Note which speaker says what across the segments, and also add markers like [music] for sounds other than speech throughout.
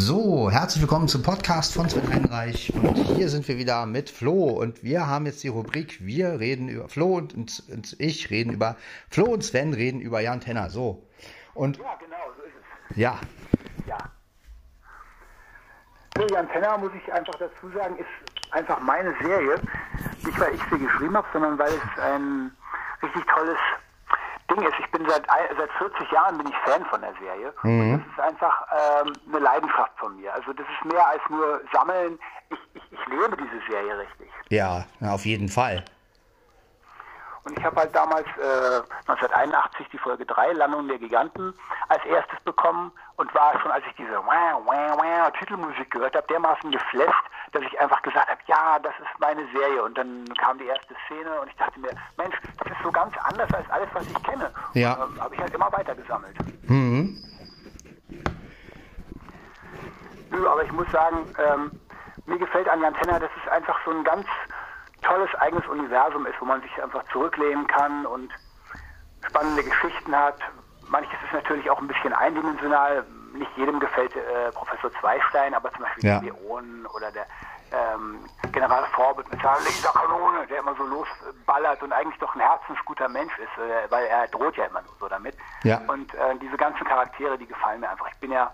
Speaker 1: So, herzlich willkommen zum Podcast von Sven Heinreich. Und hier sind wir wieder mit Flo. Und wir haben jetzt die Rubrik, wir reden über Flo und, und, und ich reden über Flo und Sven reden über Jan Tenner. So. Und
Speaker 2: Ja, genau, so ist es.
Speaker 1: ja,
Speaker 2: Ja. Nee, Jan Tenner, muss ich einfach dazu sagen, ist einfach meine Serie. Nicht, weil ich sie geschrieben habe, sondern weil es ein richtig tolles Ding ist. Ich bin seit, seit 40 Jahren bin ich Fan von der Serie. Und das ist einfach ähm, eine Leidenschaft von mir. Also das ist mehr als nur Sammeln. Ich, ich, ich lebe diese Serie richtig.
Speaker 1: ja, auf jeden Fall.
Speaker 2: Und ich habe halt damals äh, 1981 die Folge 3, Landung der Giganten, als erstes bekommen und war schon, als ich diese wah, wah, wah, Titelmusik gehört habe, dermaßen geflasht, dass ich einfach gesagt habe, ja, das ist meine Serie. Und dann kam die erste Szene und ich dachte mir, Mensch, das ist so ganz anders als alles, was ich kenne.
Speaker 1: Ja.
Speaker 2: Ähm, habe ich halt immer weiter gesammelt.
Speaker 1: Mhm.
Speaker 2: Aber ich muss sagen, ähm, mir gefällt an Jan Tenner, dass es einfach so ein ganz tolles eigenes Universum ist, wo man sich einfach zurücklehnen kann und spannende Geschichten hat. Manches ist natürlich auch ein bisschen eindimensional. Nicht jedem gefällt äh, Professor Zweistein, aber zum Beispiel
Speaker 1: Ja.
Speaker 2: die Leonen oder der ähm, General Forbes mit seiner Laserkanone, der immer so losballert und eigentlich doch ein herzensguter Mensch ist, äh, weil er droht ja immer nur so damit.
Speaker 1: Ja.
Speaker 2: Und äh, diese ganzen Charaktere, die gefallen mir einfach. Ich bin ja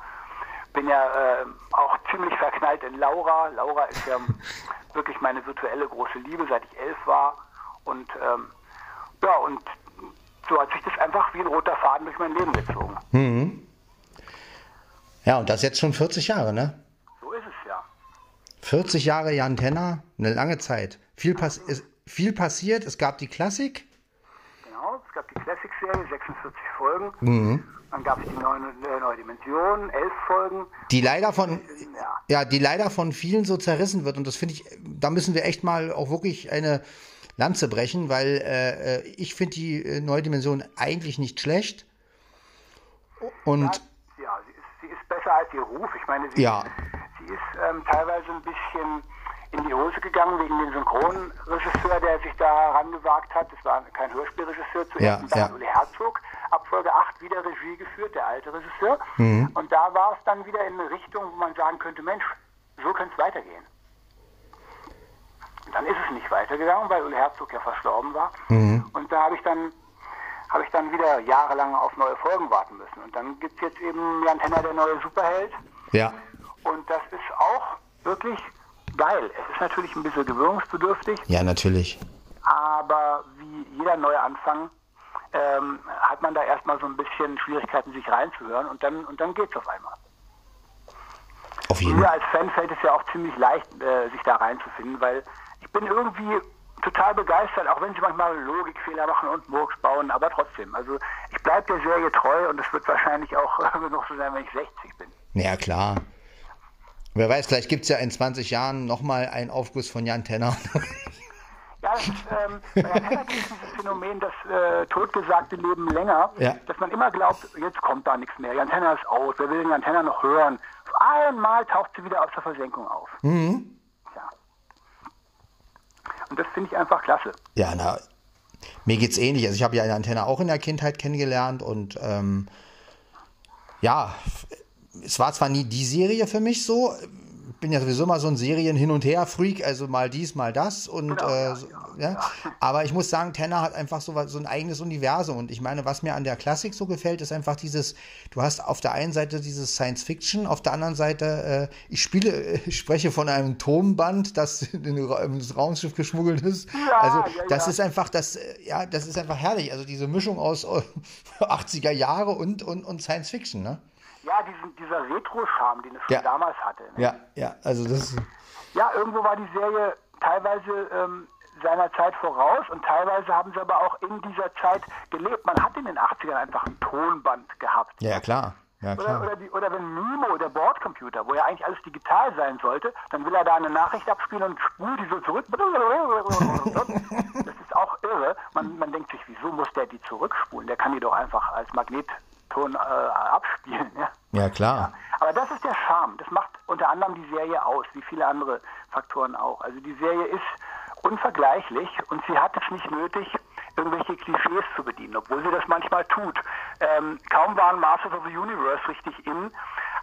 Speaker 2: bin ja äh, auch ziemlich verknallt in Laura. Laura ist ja [laughs] wirklich meine virtuelle große Liebe, seit ich elf war. Und ähm, ja, und so hat sich das einfach wie ein roter Faden durch mein Leben gezogen.
Speaker 1: Mhm. Ja, und das jetzt schon 40 Jahre, ne?
Speaker 2: So ist es ja.
Speaker 1: 40 Jahre Jan Tenner, eine lange Zeit. Viel, pass ist viel passiert, es gab die Klassik.
Speaker 2: Genau, es gab die Classic-Serie, 46 Folgen. Dann gab es die neue, äh, neue Dimension, 11 Folgen.
Speaker 1: die leider von
Speaker 2: Ja.
Speaker 1: ja, die leider von vielen so zerrissen wird und das finde ich, da müssen wir echt mal auch wirklich eine Lanze brechen, weil äh, äh, ich finde die äh, neue Dimension eigentlich nicht schlecht und
Speaker 2: Ja, sie ist, sie ist besser als ihr Ruf. Ich meine, sie,
Speaker 1: Ja.
Speaker 2: Ähm, teilweise ein bisschen in die Hose gegangen wegen dem Synchronregisseur, der sich da rangewagt hat. Das war kein Hörspielregisseur zuerst,
Speaker 1: Ja, ja.
Speaker 2: hat Uli Herzog ab Folge 8 wieder Regie geführt, der alte Regisseur.
Speaker 1: Mhm.
Speaker 2: Und da war es dann wieder in eine Richtung, wo man sagen könnte, Mensch, so könnte es weitergehen. Und dann ist es nicht weitergegangen, weil Uli Herzog ja verstorben war.
Speaker 1: Mhm.
Speaker 2: Und da habe ich dann habe ich dann wieder jahrelang auf neue Folgen warten müssen. Und dann gibt es jetzt eben Jan Tenner, der neue Superheld.
Speaker 1: ja,
Speaker 2: Und das ist auch wirklich geil. Es ist natürlich ein bisschen gewöhnungsbedürftig,
Speaker 1: ja, natürlich.
Speaker 2: aber wie jeder neue Anfang ähm, hat man da erstmal so ein bisschen Schwierigkeiten, sich reinzuhören und dann, und dann geht's auf einmal.
Speaker 1: Auf jeden
Speaker 2: Mir
Speaker 1: Fall.
Speaker 2: als Fan fällt es ja auch ziemlich leicht, äh, sich da reinzufinden, weil ich bin irgendwie total begeistert, auch wenn sie manchmal Logikfehler machen und Murks bauen, aber trotzdem. Also ich bleibe der Serie treu und es wird wahrscheinlich auch [laughs] noch so sein, wenn ich 60 bin.
Speaker 1: Ja, klar. Wer weiß, vielleicht gibt es ja in 20 Jahren nochmal einen Aufguss von Jan Tenner. [laughs]
Speaker 2: Ja, das ist, ähm, bei Jan Tenner gibt es dieses Phänomen, das äh, totgesagte Leben länger,
Speaker 1: Ja.
Speaker 2: dass man immer glaubt, jetzt kommt da nichts mehr. Jan Tenner ist aus, wer will den Jan Tenner noch hören? Auf einmal taucht sie wieder aus der Versenkung auf.
Speaker 1: Mhm.
Speaker 2: Ja. Und das finde ich einfach klasse.
Speaker 1: Ja, na, mir geht's ähnlich. Also ich habe ja Jan Tenner auch in der Kindheit kennengelernt und ähm, ja, es war zwar nie die Serie für mich so. Bin ja sowieso mal so ein Serien hin und her Freak, also mal dies, mal das und
Speaker 2: Genau,
Speaker 1: äh,
Speaker 2: ja,
Speaker 1: so,
Speaker 2: ja,
Speaker 1: ja. Aber ich muss sagen, Tenner hat einfach so, was- so ein eigenes Universum und ich meine, was mir an der Klassik so gefällt, ist einfach dieses. Du hast auf der einen Seite dieses Science Fiction, auf der anderen Seite äh, ich spiele, äh, ich spreche von einem Turmband, das in, ins Raumschiff geschmuggelt ist.
Speaker 2: Ja,
Speaker 1: also
Speaker 2: ja,
Speaker 1: das
Speaker 2: ja.
Speaker 1: ist einfach das, äh, ja, das ist einfach herrlich. Also diese Mischung aus äh, [laughs] 80er Jahre und, und, und Science Fiction, ne?
Speaker 2: Ja, diesen, dieser Retro-Charme, den es schon
Speaker 1: Ja.
Speaker 2: damals hatte. Ne?
Speaker 1: Ja, ja, also das
Speaker 2: Ja, irgendwo war die Serie teilweise ähm, seiner Zeit voraus und teilweise haben sie aber auch in dieser Zeit gelebt. Man hat in den 80ern einfach ein Tonband gehabt.
Speaker 1: ja, klar. Ja,
Speaker 2: Oder,
Speaker 1: klar.
Speaker 2: oder, die, oder wenn Mimo, der Bordcomputer, wo ja eigentlich alles digital sein sollte, dann will er da eine Nachricht abspielen und spult die so zurück. Das ist auch irre. Man, man denkt sich, wieso muss der die zurückspulen? Der kann die doch einfach als Magnetton äh, abspielen. Ja?
Speaker 1: Ja, klar.
Speaker 2: Aber das ist der Charme. Das macht unter anderem die Serie aus, wie viele andere Faktoren auch. Also die Serie ist unvergleichlich und sie hat es nicht nötig, irgendwelche Klischees zu bedienen, obwohl sie das manchmal tut. Ähm, kaum waren Masters of the Universe richtig in,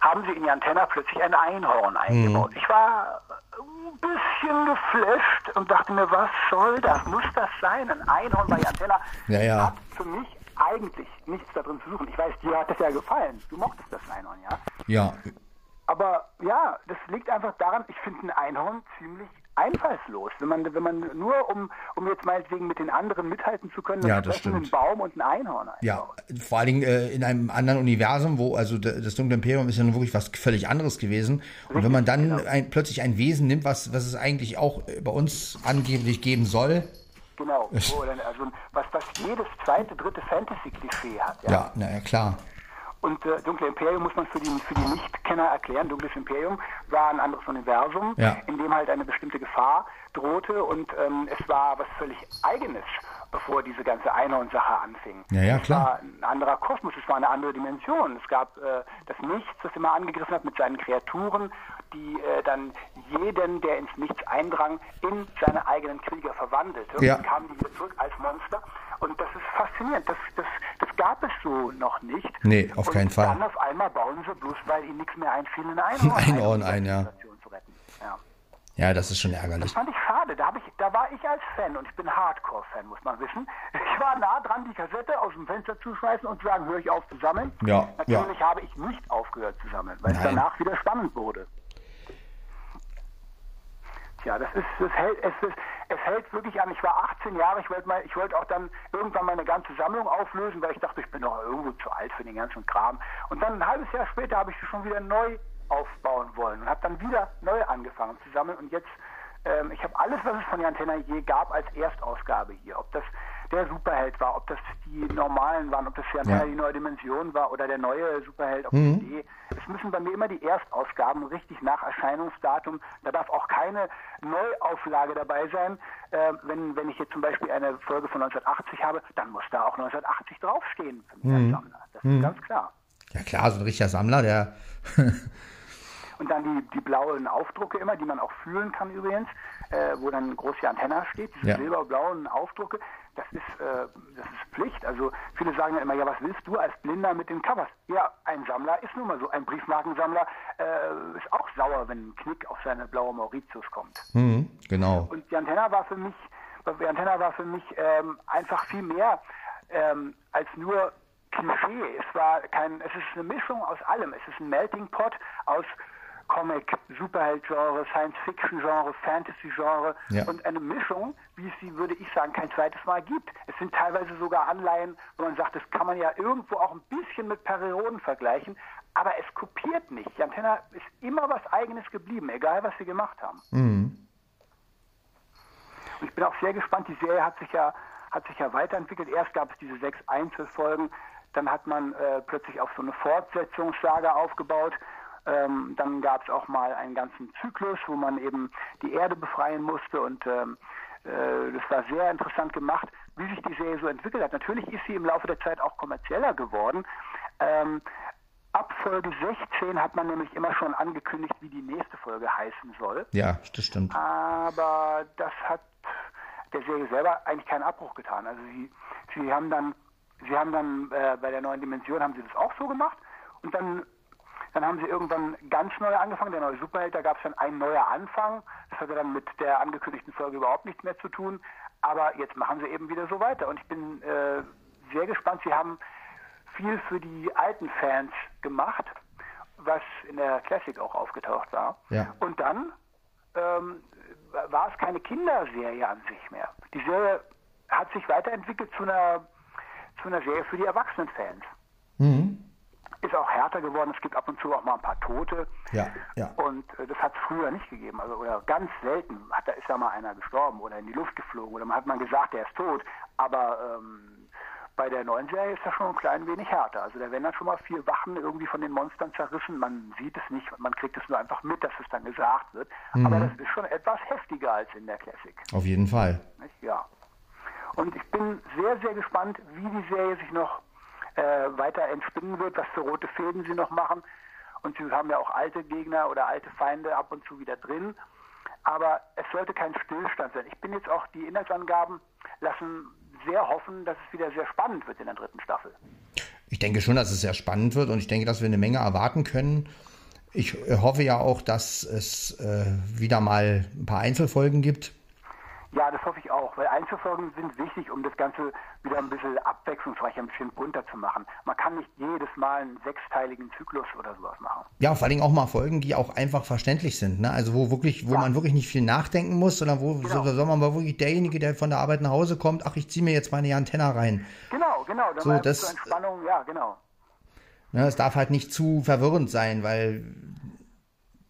Speaker 2: haben sie in die Antenne plötzlich ein Einhorn eingebaut.
Speaker 1: Mhm.
Speaker 2: Ich war ein bisschen geflasht und dachte mir, was soll das? Muss das sein? Ein Einhorn bei Antenne
Speaker 1: Ja, ja.
Speaker 2: hat für mich eigentlich nichts da drin zu suchen. Ich weiß, dir hat das ja gefallen. Du mochtest das Einhorn, ja?
Speaker 1: Ja,
Speaker 2: Aber ja, das liegt einfach daran, ich finde ein Einhorn ziemlich einfallslos. Wenn man, wenn man nur, um, um jetzt meinetwegen mit den anderen mithalten zu können,
Speaker 1: Ja, das
Speaker 2: sprechen einen
Speaker 1: stimmt.
Speaker 2: Baum und ein Einhorn
Speaker 1: ja.
Speaker 2: einbaut.
Speaker 1: Vor allen Dingen äh, in einem anderen Universum, wo, also das Dunkle Imperium ist ja nun wirklich was völlig anderes gewesen. Und wenn man dann
Speaker 2: genau.
Speaker 1: ein, plötzlich ein Wesen nimmt, was, was es eigentlich auch äh, bei uns angeblich geben soll,
Speaker 2: Genau. Also, was, was jedes zweite, dritte Fantasy-Klischee hat. Ja.
Speaker 1: ja, naja, klar.
Speaker 2: Und äh, Dunkle Imperium muss man für die, für die Nichtkenner erklären. Dunkles Imperium war ein anderes Universum,
Speaker 1: Ja.
Speaker 2: in dem halt eine bestimmte Gefahr drohte und ähm, es war was völlig Eigenes, bevor diese ganze Einhorn-Sache anfing.
Speaker 1: Ja, ja,
Speaker 2: Es
Speaker 1: klar.
Speaker 2: war ein anderer Kosmos, es war eine andere Dimension. Es gab äh, das Nichts, das immer angegriffen hat mit seinen Kreaturen, die äh, dann jeden, der ins Nichts eindrang, in seine eigenen Krieger verwandelte.
Speaker 1: Ja.
Speaker 2: Und kamen die wieder zurück als Monster. Und das ist faszinierend. Das, das, das gab es so noch nicht.
Speaker 1: Nee, auf
Speaker 2: und
Speaker 1: keinen Fall.
Speaker 2: Dann auf einmal bauen sie bloß, weil ihnen nichts mehr einfiel, ein Einhorn, [laughs]
Speaker 1: Einhorn
Speaker 2: um
Speaker 1: ein, ja.
Speaker 2: Ja.
Speaker 1: Ja, das ist schon
Speaker 2: Das
Speaker 1: ärgerlich.
Speaker 2: fand ich schade. Da, ich, da war ich als Fan und ich bin Hardcore-Fan, muss man wissen. Ich war nah dran, die Kassette aus dem Fenster zu schmeißen und zu sagen, höre ich auf zu sammeln.
Speaker 1: Ja,
Speaker 2: Natürlich
Speaker 1: ja.
Speaker 2: habe ich nicht aufgehört zu sammeln, weil es
Speaker 1: Nein.
Speaker 2: danach wieder spannend wurde. Tja, das ist, das hält, es, ist, es hält wirklich an. Ich war 18 Jahre, ich wollte mal, ich wollte auch dann irgendwann meine ganze Sammlung auflösen, weil ich dachte, ich bin doch irgendwo zu alt für den ganzen Kram. Und dann ein halbes Jahr später habe ich sie schon wieder neu aufbauen wollen und habe dann wieder neu angefangen zu sammeln und jetzt ähm, ich habe alles, was es von der Antenna je gab, als Erstausgabe hier. Ob das der Superheld war, ob das die normalen waren, ob das Antenna
Speaker 1: Ja.
Speaker 2: die neue Dimension war oder der neue Superheld auf CD. Es müssen bei mir immer die Erstausgaben richtig nach Erscheinungsdatum. Da darf auch keine Neuauflage dabei sein. Äh, wenn, wenn ich jetzt zum Beispiel eine Folge von 1980 habe, dann muss da auch 1980 draufstehen für mich als Sammler. Das ist ganz klar.
Speaker 1: Ja klar, so ein richtiger Sammler, der [laughs]
Speaker 2: Und dann die, die blauen Aufdrucke immer, die man auch fühlen kann übrigens, äh, wo dann groß die Antenna steht, diese
Speaker 1: Ja.
Speaker 2: silberblauen Aufdrucke, das ist, äh, das ist Pflicht. Also viele sagen ja immer, ja, was willst du als Blinder mit den Covers? Ja, ein Sammler ist nun mal so. Ein Briefmarkensammler äh, ist auch sauer, wenn ein Knick auf seine blaue Mauritius kommt.
Speaker 1: hm, genau.
Speaker 2: Und die Antenna war für mich, die Antenna war für mich ähm, einfach viel mehr ähm, als nur Klischee. Es war kein, es ist eine Mischung aus allem. Es ist ein Melting Pot aus Comic, Superheld-Genre, Science-Fiction-Genre, Fantasy-Genre
Speaker 1: Ja.
Speaker 2: und eine Mischung, wie es sie, würde ich sagen, kein zweites Mal gibt. Es sind teilweise sogar Anleihen, wo man sagt, das kann man ja irgendwo auch ein bisschen mit Perioden vergleichen, aber es kopiert nicht. Die Antenna ist immer was Eigenes geblieben, egal was sie gemacht haben. Und ich bin auch sehr gespannt. Die Serie hat sich ja, hat sich ja weiterentwickelt. Erst gab es diese sechs Einzelfolgen. Dann hat man äh, plötzlich auf so eine Fortsetzungssaga aufgebaut. Ähm, dann gab es auch mal einen ganzen Zyklus, wo man eben die Erde befreien musste. Und ähm, äh, das war sehr interessant gemacht, wie sich die Serie so entwickelt hat. Natürlich ist sie im Laufe der Zeit auch kommerzieller geworden. Ähm, ab Folge 16 hat man nämlich immer schon angekündigt, wie die nächste Folge heißen soll.
Speaker 1: Ja, das stimmt.
Speaker 2: Aber das hat der Serie selber eigentlich keinen Abbruch getan. Also sie, sie haben dann, sie haben dann äh, bei der neuen Dimension haben sie das auch so gemacht und dann, dann haben sie irgendwann ganz neu angefangen. Der neue Superheld, da gab es dann ein neuer Anfang. Das hatte dann mit der angekündigten Folge überhaupt nichts mehr zu tun. Aber jetzt machen sie eben wieder so weiter und ich bin äh, sehr gespannt. Sie haben viel für die alten Fans gemacht, was in der Classic auch aufgetaucht war.
Speaker 1: Ja.
Speaker 2: Und dann ähm, war es keine Kinderserie an sich mehr. Die Serie hat sich weiterentwickelt zu einer, zu einer Serie für die Erwachsenenfans. Ist härter geworden. Es gibt ab und zu auch mal ein paar Tote.
Speaker 1: Ja, ja.
Speaker 2: Und äh, das hat es früher nicht gegeben. Also oder ganz selten hat da ist ja mal einer gestorben oder in die Luft geflogen oder man hat man gesagt, der ist tot. Aber ähm, bei der neuen Serie ist das schon ein klein wenig härter. Also da werden dann schon mal vier Wachen irgendwie von den Monstern zerrissen. Man sieht es nicht, man kriegt es nur einfach mit, dass es dann gesagt wird. Aber das ist schon etwas heftiger als in der Classic.
Speaker 1: Auf jeden Fall.
Speaker 2: Ja. Und ich bin sehr, sehr gespannt, wie die Serie sich noch äh, weiter entspinnen wird, was für rote Fäden sie noch machen. Und sie haben ja auch alte Gegner oder alte Feinde ab und zu wieder drin. Aber es sollte kein Stillstand sein. Ich bin jetzt auch, die Inhaltsangaben lassen sehr hoffen, dass es wieder sehr spannend wird in der dritten Staffel.
Speaker 1: Ich denke schon, dass es sehr spannend wird und ich denke, dass wir eine Menge erwarten können. ich hoffe ja auch, dass es äh, wieder mal ein paar Einzelfolgen gibt.
Speaker 2: Ja, das hoffe ich auch, weil Einzelfolgen sind wichtig, um das Ganze wieder ein bisschen abwechslungsreicher, ein bisschen bunter zu machen. Man kann nicht jedes Mal einen sechsteiligen Zyklus oder sowas machen.
Speaker 1: Ja, vor allem auch mal Folgen, die auch einfach verständlich sind. Ne? Also wo wirklich, wo ja. man wirklich nicht viel nachdenken muss, sondern wo genau. so, soll man mal wirklich derjenige, der von der Arbeit nach Hause kommt, ach, ich ziehe mir jetzt meine Antenna rein.
Speaker 2: Genau, genau. Dann
Speaker 1: so, das,
Speaker 2: Entspannung, ja, genau.
Speaker 1: Ne, es darf halt nicht zu verwirrend sein, weil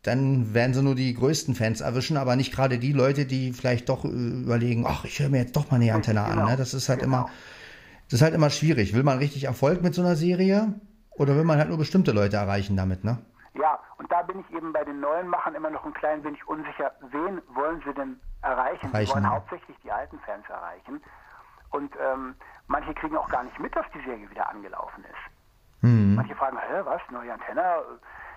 Speaker 1: dann werden sie nur die größten Fans erwischen, aber nicht gerade die Leute, die vielleicht doch äh, überlegen, ach, ich höre mir jetzt doch mal eine Antenne genau. an. Ne? Das ist halt genau. immer, das ist halt immer schwierig. Will man richtig Erfolg mit so einer Serie oder will man halt nur bestimmte Leute erreichen damit, ne?
Speaker 2: Ja, und da bin ich eben bei den neuen Machern immer noch ein klein wenig unsicher. Wen wollen sie denn erreichen? erreichen sie wollen hauptsächlich die alten Fans erreichen. Und ähm, manche kriegen auch gar nicht mit, dass die Serie wieder angelaufen ist. Mhm. Manche fragen, hä, was, neue Antenne?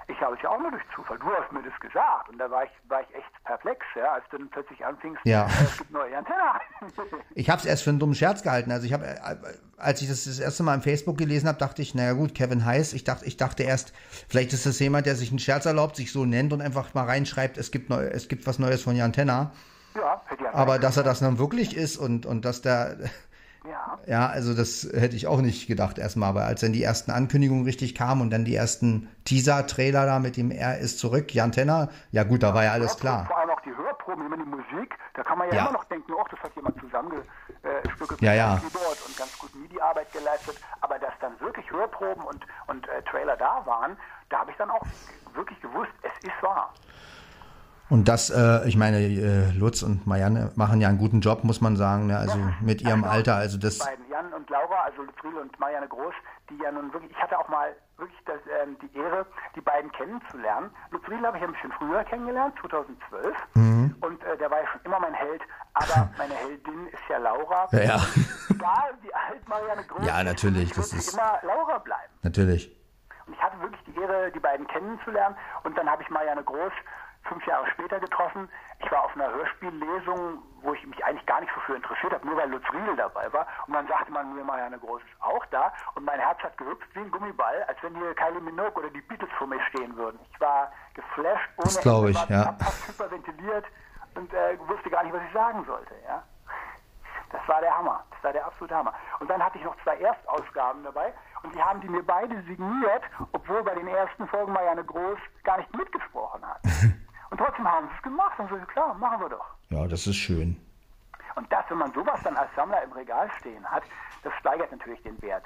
Speaker 2: Ich habe es ja auch nur durch Zufall. Du hast mir das gesagt. Und da war ich, war ich echt perplex, ja, als du dann plötzlich anfingst,
Speaker 1: ja.
Speaker 2: Äh, es gibt neue Antenne. [laughs]
Speaker 1: ich habe es erst für einen dummen Scherz gehalten. Also ich habe, äh, als ich das das erste Mal im Facebook gelesen habe, dachte ich, naja gut, Kevin Heiß. Ich dachte, ich dachte erst, vielleicht ist das jemand, der sich einen Scherz erlaubt, sich so nennt und einfach mal reinschreibt, es gibt neu, es gibt was Neues von Jan Tenner. Ja, aber dass er das dann wirklich ist und, und dass der ja. ja, also das hätte ich auch nicht gedacht erstmal, aber als dann die ersten Ankündigungen richtig kamen und dann die ersten Teaser-Trailer da mit dem Er ist zurück, Jan Tenner, ja gut, da war ja alles klar.
Speaker 2: Vor allem auch die Hörproben, immer die Musik, da kann man ja, ja. immer noch denken, oh, das hat jemand zusammengestückelt
Speaker 1: äh, ja, ja.
Speaker 2: Keyboard und ganz gut MIDI-Arbeit geleistet, aber dass dann wirklich Hörproben und, und äh, Trailer da waren, da habe ich dann auch wirklich gewusst, es ist wahr.
Speaker 1: Und das, äh, ich meine, äh, Lutz und Marianne machen ja einen guten Job, muss man sagen, ne? also ja, mit ihrem also Alter. Also das
Speaker 2: beiden, Jan und Laura, also Lutzriel und Marianne Groß, die ja nun wirklich, ich hatte auch mal wirklich das, ähm, die Ehre, die beiden kennenzulernen. Lutzriel habe ich ein bisschen früher kennengelernt, 2012. Mhm. Und äh, der war ja schon immer mein Held. Aber [laughs] meine Heldin ist ja Laura.
Speaker 1: Ja, ja.
Speaker 2: Da die alt Marianne Groß.
Speaker 1: Ja, natürlich. Das
Speaker 2: ist immer Laura bleiben.
Speaker 1: Natürlich.
Speaker 2: Und ich hatte wirklich die Ehre, die beiden kennenzulernen. Und dann habe ich Marianne Groß fünf Jahre später getroffen. Ich war auf einer Hörspiellesung, wo ich mich eigentlich gar nicht so für interessiert habe, nur weil Lutz Riedel dabei war. Und dann sagte man mir mal, ja, eine große ist auch da. Und mein Herz hat gehüpft wie ein Gummiball, als wenn hier Kylie Minogue oder die Beatles vor mir stehen würden. Ich war geflasht, ohne
Speaker 1: das glaube ich, ja.
Speaker 2: hyperventiliert und äh, wusste gar nicht, was ich sagen sollte. Ja. Das war der Hammer. Das war der absolute Hammer. Und dann hatte ich noch zwei Erstausgaben dabei und die haben die mir beide signiert, obwohl bei den ersten Folgen Marianne Groß gar nicht mitgesprochen hat. [laughs] Und trotzdem haben sie es gemacht und so, klar, machen wir doch.
Speaker 1: Ja, das ist schön.
Speaker 2: Und das, wenn man sowas dann als Sammler im Regal stehen hat, das steigert natürlich den Wert.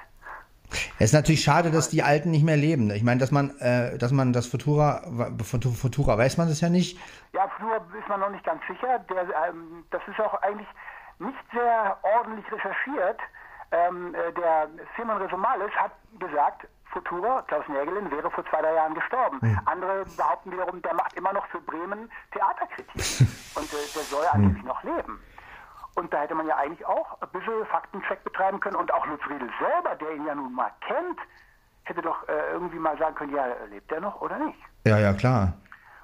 Speaker 1: Es ist natürlich schade, dass die Alten nicht mehr leben. Ich meine, dass man, äh, dass man das Futura, Futura weiß man das ja nicht.
Speaker 2: Ja, Futura ist man noch nicht ganz sicher. Der, ähm, das ist auch eigentlich nicht sehr ordentlich recherchiert. Ähm, äh, der Simon Resumalis hat gesagt, Futura, Klaus Nägelin, wäre vor zwei, drei Jahren gestorben. Mhm. Andere behaupten wiederum, der macht immer noch für Bremen Theaterkritik. [laughs] und äh, der soll hm. angeblich noch leben. Und da hätte man ja eigentlich auch ein bisschen Faktencheck betreiben können. Und auch Lutz Riedel selber, der ihn ja nun mal kennt, hätte doch äh, irgendwie mal sagen können, ja, lebt er noch oder nicht?
Speaker 1: Ja, ja, klar.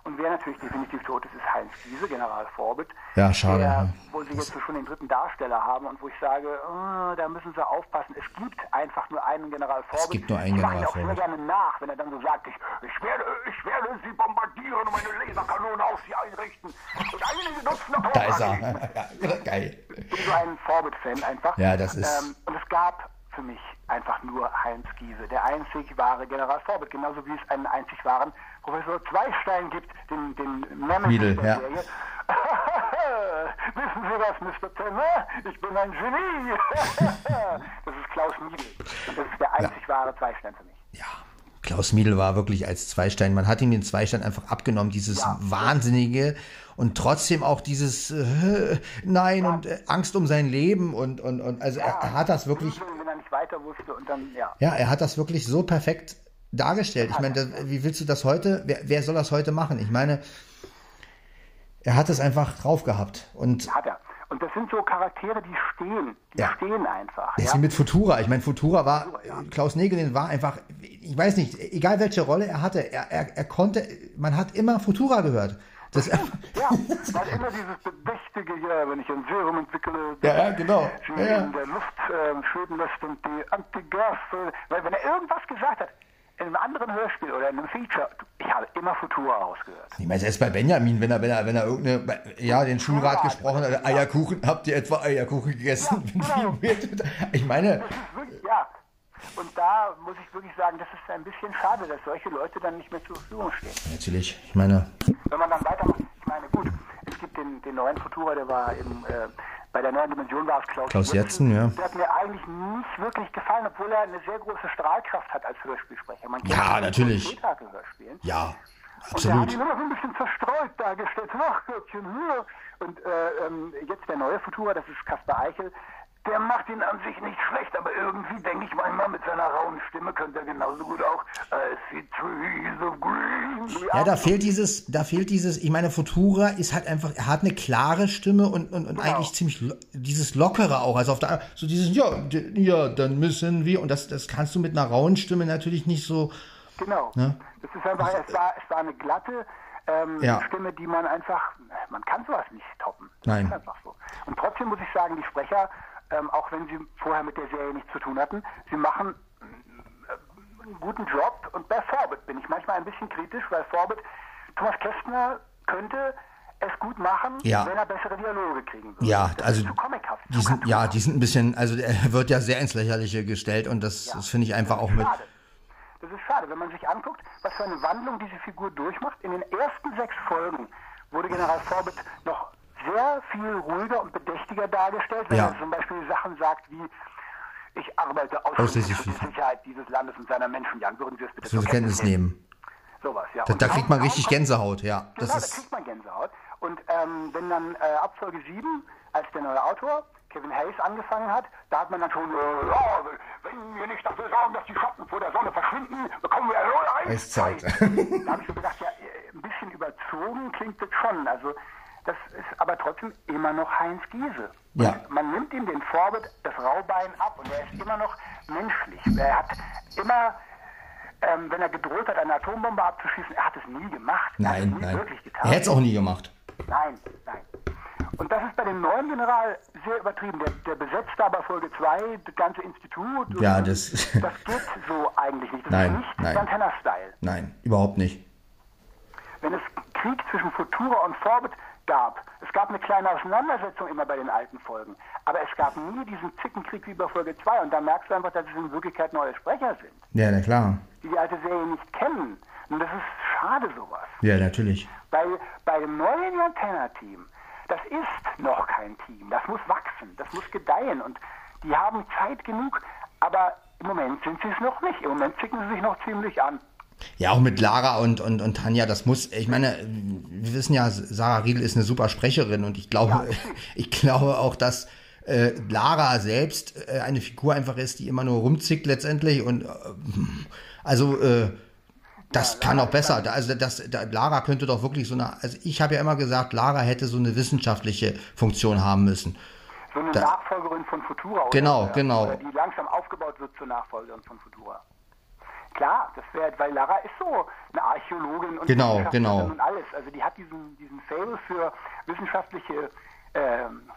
Speaker 2: Und wer natürlich definitiv tot ist, ist Heinz Giese, General Vorbit.
Speaker 1: Ja, schade. Der,
Speaker 2: wo sie jetzt schon den dritten Darsteller haben und wo ich sage, oh, da müssen sie aufpassen. Es gibt einfach nur einen General Vorbit.
Speaker 1: Es gibt nur einen General
Speaker 2: Vorbit. Ich mache auch sehr gerne nach, wenn er dann so sagt, ich, ich, werde, ich werde sie bombardieren und meine Laserkanone auf sie einrichten. Und einige nutzen noch
Speaker 1: Da ist er. [laughs] geil.
Speaker 2: Ich bin so ein Vorbit-Fan einfach.
Speaker 1: Ja, das ist...
Speaker 2: Ähm, und es gab für mich einfach nur Heinz Giese, der einzig wahre General Vorbit, genauso wie es einen einzig wahren Professor Zweistein gibt, den, den
Speaker 1: Nemesis der ja. [laughs]
Speaker 2: Wissen Sie was, Mr. Tenner? Ich bin ein Genie. [laughs] das ist Klaus Miedel. Und das ist der einzig ja. wahre Zweistein für mich.
Speaker 1: Ja. Klaus Miedel war wirklich als Zweistein, man hat ihm den Zweistein einfach abgenommen, dieses ja. Wahnsinnige und trotzdem auch dieses äh, Nein ja. und äh, Angst um sein Leben und, und, und also ja. er, er, hat das wirklich.
Speaker 2: Wenn er nicht weiter wusste und dann, ja.
Speaker 1: Ja, er hat das wirklich so perfekt dargestellt. Ich meine, wie willst du das heute, wer, wer soll das heute machen? Ich meine, er hat es einfach drauf gehabt. Und
Speaker 2: hat er. Und das sind so Charaktere, die stehen. Die ja. stehen einfach.
Speaker 1: Ja? mit Futura. Ich meine, Futura war, ja. Klaus Negelin war einfach, ich weiß nicht, egal welche Rolle er hatte, er, er, er konnte, man hat immer Futura gehört.
Speaker 2: Das [laughs] ja, weil immer dieses Bedächtige, ja, wenn ich ein Serum entwickle,
Speaker 1: ja, ja, genau.
Speaker 2: ja, in der Luft äh, schweben lässt und die Antigas, weil wenn er irgendwas gesagt hat, in einem anderen Hörspiel oder in einem Feature, ich habe immer Futura rausgehört.
Speaker 1: Ich meine, selbst bei Benjamin, wenn er, wenn er, wenn er irgendeine, ja, den Schulrat gesprochen hat, Eierkuchen, habt ihr etwa Eierkuchen gegessen?
Speaker 2: Ja, genau. [laughs]
Speaker 1: ich meine.
Speaker 2: Wirklich, ja. Und da muss ich wirklich sagen, das ist ein bisschen schade, dass solche Leute dann nicht mehr zur Verfügung stehen.
Speaker 1: Natürlich, ich meine.
Speaker 2: Wenn man dann weitermacht, ich meine, gut, es gibt den, den neuen Futura, der war im, äh, bei der neuen Dimension war es Klaus,
Speaker 1: Klaus Jetzen, ja.
Speaker 2: Der hat mir eigentlich nicht wirklich gefallen, obwohl er eine sehr große Strahlkraft hat als Hörspielsprecher. Man kennt
Speaker 1: ja,
Speaker 2: ihn
Speaker 1: natürlich.
Speaker 2: Hörspielen.
Speaker 1: Ja,
Speaker 2: Und er hat
Speaker 1: absolut.
Speaker 2: ihn immer so ein bisschen zerstreut dargestellt. Ach, Gottchen, hör. Und äh, ähm, jetzt der neue Futura, das ist Kaspar Eichel. Der macht ihn an sich nicht schlecht, aber irgendwie denke ich manchmal, mit seiner rauen Stimme könnte er genauso gut auch I see trees of green.
Speaker 1: Ja, da fehlt dieses, da fehlt dieses, ich meine, Futura ist halt einfach, er hat eine klare Stimme und, und, und eigentlich ziemlich lo- dieses Lockere auch. Also auf der, so dieses, ja, ja, dann müssen wir, und das, das kannst du mit einer rauen Stimme natürlich nicht so,
Speaker 2: Genau.
Speaker 1: Ne?
Speaker 2: Das ist einfach, es war, es war eine glatte ähm,
Speaker 1: Ja.
Speaker 2: Stimme, die man einfach, man kann sowas nicht toppen. Das
Speaker 1: Nein.
Speaker 2: ist einfach so. Und trotzdem muss ich sagen, die Sprecher, ähm, auch wenn sie vorher mit der Serie nichts zu tun hatten, sie machen äh, einen guten Job. Und bei Forbit bin ich manchmal ein bisschen kritisch, weil Forbit, Thomas Kästner könnte es gut machen,
Speaker 1: Ja.
Speaker 2: wenn er bessere Dialoge kriegen würde.
Speaker 1: ja,
Speaker 2: das
Speaker 1: also, die sind, ja, die sind ein bisschen, also er wird ja sehr ins Lächerliche gestellt und das, das finde ich einfach auch mit,
Speaker 2: Schade. Das ist schade, wenn man sich anguckt, was für eine Wandlung diese Figur durchmacht. In den ersten sechs Folgen wurde General Forbit noch sehr viel ruhiger und bedächtiger dargestellt, wenn
Speaker 1: Ja.
Speaker 2: er zum Beispiel Sachen sagt wie ich arbeite
Speaker 1: Ausschließlich
Speaker 2: für die Sicherheit dieses Landes und seiner Menschen. Jan, würden Sie das bitte
Speaker 1: zur Kenntnis nehmen.
Speaker 2: Sowas, ja.
Speaker 1: Da,
Speaker 2: Und
Speaker 1: da kriegt man richtig Gänsehaut, ja. Das
Speaker 2: Genau, da
Speaker 1: ist,
Speaker 2: kriegt man Gänsehaut. Und ähm, wenn dann äh, ab Folge 7, als der neue Autor, Kevin Hayes, angefangen hat, da hat man dann schon, äh, ja, wenn wir nicht dafür sorgen, dass die Schatten vor der Sonne verschwinden, bekommen wir eine
Speaker 1: Eiszeit.
Speaker 2: da habe ich so gedacht, ja, äh, ein bisschen überzogen klingt das schon. Also das ist aber trotzdem immer noch Heinz Giese.
Speaker 1: Ja.
Speaker 2: Man nimmt ihm den Vorbild das Raubein ab und er ist immer noch menschlich. Er hat immer, ähm, wenn er gedroht hat, eine Atombombe abzuschießen, er hat es nie gemacht. er
Speaker 1: nein,
Speaker 2: nie
Speaker 1: nein. Er hätte es auch nie gemacht.
Speaker 2: Nein, nein. Und das ist bei dem neuen General sehr übertrieben. Der, der besetzt aber Folge 2 das ganze Institut.
Speaker 1: Ja, das-
Speaker 2: das geht [laughs] so eigentlich nicht. Das
Speaker 1: Nein,
Speaker 2: ist nicht
Speaker 1: nein.
Speaker 2: Santana-Style.
Speaker 1: Nein, überhaupt nicht.
Speaker 2: Wenn es Krieg zwischen Futura und Forbit gab, es gab eine kleine Auseinandersetzung immer bei den alten Folgen, aber es gab nie diesen Zickenkrieg wie bei Folge 2 und da merkst du einfach, dass es in Wirklichkeit neue Sprecher sind,
Speaker 1: Ja, na klar.
Speaker 2: die die alte Serie nicht kennen. Und das ist schade sowas.
Speaker 1: Ja, natürlich.
Speaker 2: Bei, bei dem neuen Antenna-Team, das ist noch kein Team. Das muss wachsen, das muss gedeihen. Und die haben Zeit genug, aber im Moment sind sie es noch nicht. Im Moment zicken sie sich noch ziemlich an.
Speaker 1: Ja, auch mit Lara und, und, und Tanja, das muss, ich meine, wir wissen ja, Sarah Riedel ist eine super Sprecherin und ich glaube, [laughs] ich glaube auch, dass äh, Lara selbst äh, eine Figur einfach ist, die immer nur rumzickt letztendlich und äh, also äh, das kann auch besser. Da- Also das, da, Lara könnte doch wirklich so eine, also ich habe ja immer gesagt, Lara hätte so eine wissenschaftliche Funktion haben müssen.
Speaker 2: So eine
Speaker 1: Da-
Speaker 2: Nachfolgerin von Futura.
Speaker 1: Genau,
Speaker 2: oder,
Speaker 1: genau.
Speaker 2: Oder die langsam aufgebaut wird zur Nachfolgerin von Futura. Klar, das wäre, weil Lara ist so eine Archäologin und
Speaker 1: Genau,
Speaker 2: Wissenschaftlerin
Speaker 1: genau.
Speaker 2: und alles. Also die hat diesen, diesen Fable für wissenschaftliche ähm,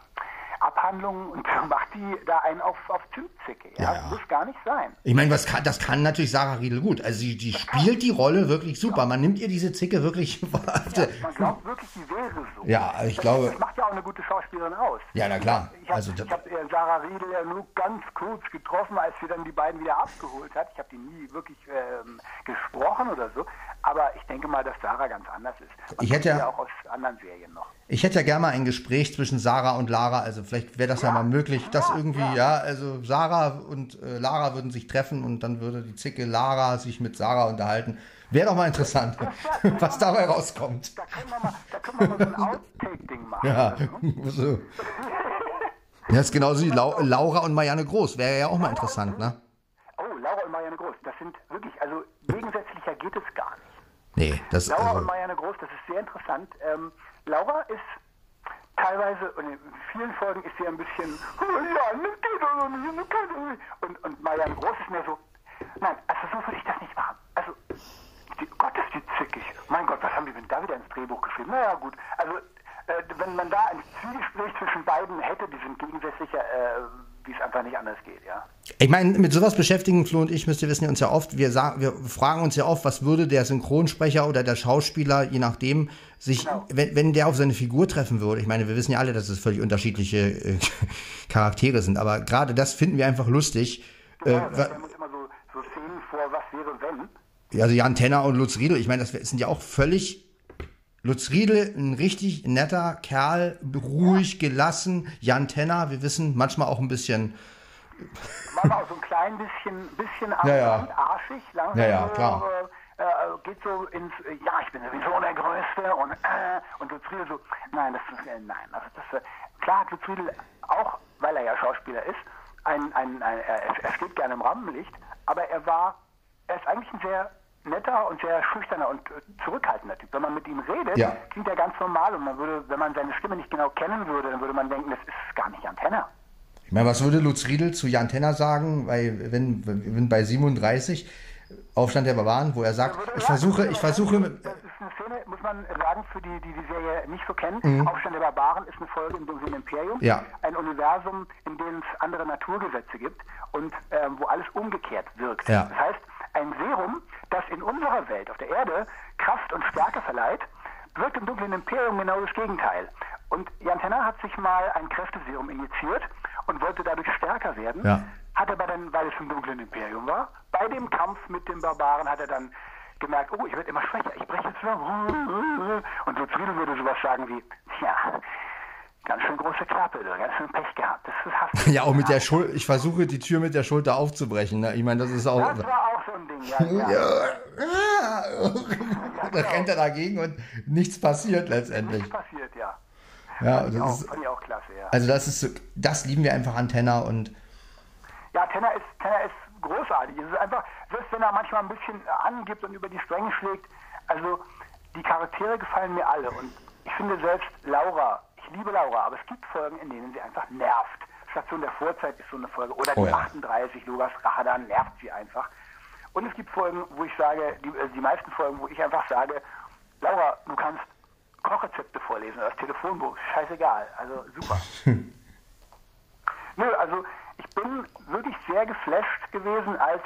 Speaker 2: Abhandlungen und macht die da einen auf, auf Zimtzicke. Ja?
Speaker 1: Ja, ja.
Speaker 2: Das muss gar nicht sein.
Speaker 1: Ich meine, was kann, das kann natürlich Sarah Riedel gut. Also sie, die spielt die Rolle wirklich super. Man nimmt ihr diese Zicke wirklich. [laughs]
Speaker 2: Man glaubt wirklich, die wäre so.
Speaker 1: Ja, ich
Speaker 2: das,
Speaker 1: glaube-
Speaker 2: Das macht ja auch eine gute Schauspielerin aus.
Speaker 1: Ja, na klar.
Speaker 2: Ich habe
Speaker 1: Also
Speaker 2: hab, äh, Sarah Riedel ja nur ganz kurz getroffen, als sie dann die beiden wieder abgeholt hat. Ich habe die nie wirklich ähm, gesprochen oder so. Aber ich denke mal, dass Sarah ganz anders ist. Man
Speaker 1: Ich hätte ja-
Speaker 2: auch aus anderen Serien noch.
Speaker 1: Ich hätte ja gerne mal ein Gespräch zwischen Sarah und Lara. Also vielleicht wäre das ja, mal möglich, dass irgendwie,
Speaker 2: ja.
Speaker 1: also Sarah und äh, Lara würden sich treffen und dann würde die Zicke Lara sich mit Sarah unterhalten. Wäre doch mal interessant, [laughs] was dabei rauskommt.
Speaker 2: Da können wir mal, da können wir mal so ein Outtake-Ding machen.
Speaker 1: Ja, [laughs] so. Das ist genauso wie Lau Laura und Marianne Groß. Wäre ja auch mal interessant, ne?
Speaker 2: oh, Laura und Marianne Groß, das sind wirklich, also gegensätzlicher geht es gar nicht.
Speaker 1: Nee, das
Speaker 2: Laura
Speaker 1: also,
Speaker 2: und Marianne Groß, das ist sehr interessant. Ähm, Laura ist vielen Folgen ist sie ein bisschen, oh, ja, das geht doch nicht. Und, und Marianne Groß ist mehr so, nein, also so würde ich das nicht machen. Also, die, Gott ist die zickig. Mein Gott, was haben die denn da wieder ins Drehbuch geschrieben? Naja, gut. Also, äh, wenn man da ein Zwiegespräch zwischen beiden hätte, die sind gegensätzlicher, äh, wie es einfach nicht anders geht, ja.
Speaker 1: Ich meine, mit sowas beschäftigen Flo und ich, müsst ihr wissen, uns ja oft, wir, sagen, wir fragen uns ja oft, was würde der Synchronsprecher oder der Schauspieler, je nachdem, sich, genau. wenn, wenn der auf seine Figur treffen würde. Ich meine, wir wissen ja alle, dass es völlig unterschiedliche äh, Charaktere sind, aber gerade das finden wir einfach lustig.
Speaker 2: Ja, äh, wir uns immer so, so Szenen vor, was wäre wenn.
Speaker 1: Also Jan Tenner und Lutz Riedel, ich meine, das sind ja auch völlig Lutz Riedel, ein richtig netter Kerl, ruhig, gelassen. Jan Tenner, wir wissen, manchmal auch ein bisschen.
Speaker 2: Manchmal auch so ein klein bisschen, bisschen
Speaker 1: ja, ja.
Speaker 2: arschig, langsam.
Speaker 1: Ja, ja, klar.
Speaker 2: Äh, äh, geht so ins, ja, ich bin sowieso der Größte und, äh, und Lutz Riedel so, nein, das ist, äh, nein. Also das, äh, klar hat Lutz Riedel auch, weil er ja Schauspieler ist, ein, ein, ein, er, er steht gerne im Rampenlicht, aber er war, er ist eigentlich ein sehr netter und sehr schüchterner und äh, zurückhaltender Typ. Wenn man mit ihm redet, ja. klingt er ganz normal und man würde, wenn man seine Stimme nicht genau kennen würde, dann würde man denken, das ist gar nicht Jan Tenner.
Speaker 1: Ich meine, was würde Lutz Riedel zu Jan Tenner sagen, weil wenn, wenn bei 37 Aufstand der Barbaren, wo er sagt, ja, ich versuche, ich versuche.
Speaker 2: Das ist eine Szene, muss man sagen, für die, die die Serie nicht so kennen. Mhm. Aufstand der Barbaren ist eine Folge im dunklen Imperium.
Speaker 1: Ja.
Speaker 2: Ein Universum, in dem es andere Naturgesetze gibt und ähm, wo alles umgekehrt wirkt.
Speaker 1: Ja.
Speaker 2: Das heißt, ein Serum, das in unserer Welt, auf der Erde, Kraft und Stärke verleiht, wirkt im dunklen Imperium genau das Gegenteil. Und Jan Tenner hat sich mal ein Kräfteserum injiziert und wollte dadurch stärker werden.
Speaker 1: Ja.
Speaker 2: Hat aber dann, weil es im dunklen Imperium war, bei dem Kampf mit den Barbaren hat er dann gemerkt, oh, ich werde immer schwächer, ich breche jetzt wieder. Und Lutz Riedel würde sowas sagen wie, tja, ganz schön große Klappe, ganz schön Pech gehabt. Das, das
Speaker 1: hast du ja, auch mit der Schulter, ich versuche die Tür mit der Schulter aufzubrechen. Ne? Ich meine, das ist auch.
Speaker 2: Das war auch so ein Ding, ja. [laughs] ja. [laughs]
Speaker 1: da rennt er dagegen und nichts passiert letztendlich.
Speaker 2: Nichts passiert, ja.
Speaker 1: Ja,
Speaker 2: fand
Speaker 1: das
Speaker 2: auch,
Speaker 1: ist,
Speaker 2: fand ich auch klasse, ja.
Speaker 1: Also das ist, das lieben wir einfach an Tenner und.
Speaker 2: Ja, Tenner ist, Tenner ist großartig. Es ist einfach, selbst wenn er manchmal ein bisschen angibt und über die Stränge schlägt, also die Charaktere gefallen mir alle und ich finde selbst Laura ich liebe Laura, aber es gibt Folgen, in denen sie einfach nervt. Station der Vorzeit ist so eine Folge. Oder die oh ja. 38, Lugas Rache, nervt sie einfach. Und es gibt Folgen, wo ich sage, die, also die meisten Folgen, wo ich einfach sage, Laura, du kannst Kochrezepte vorlesen, das Telefonbuch, scheißegal. Also super. [laughs] Nö, also ich bin wirklich sehr geflasht gewesen, als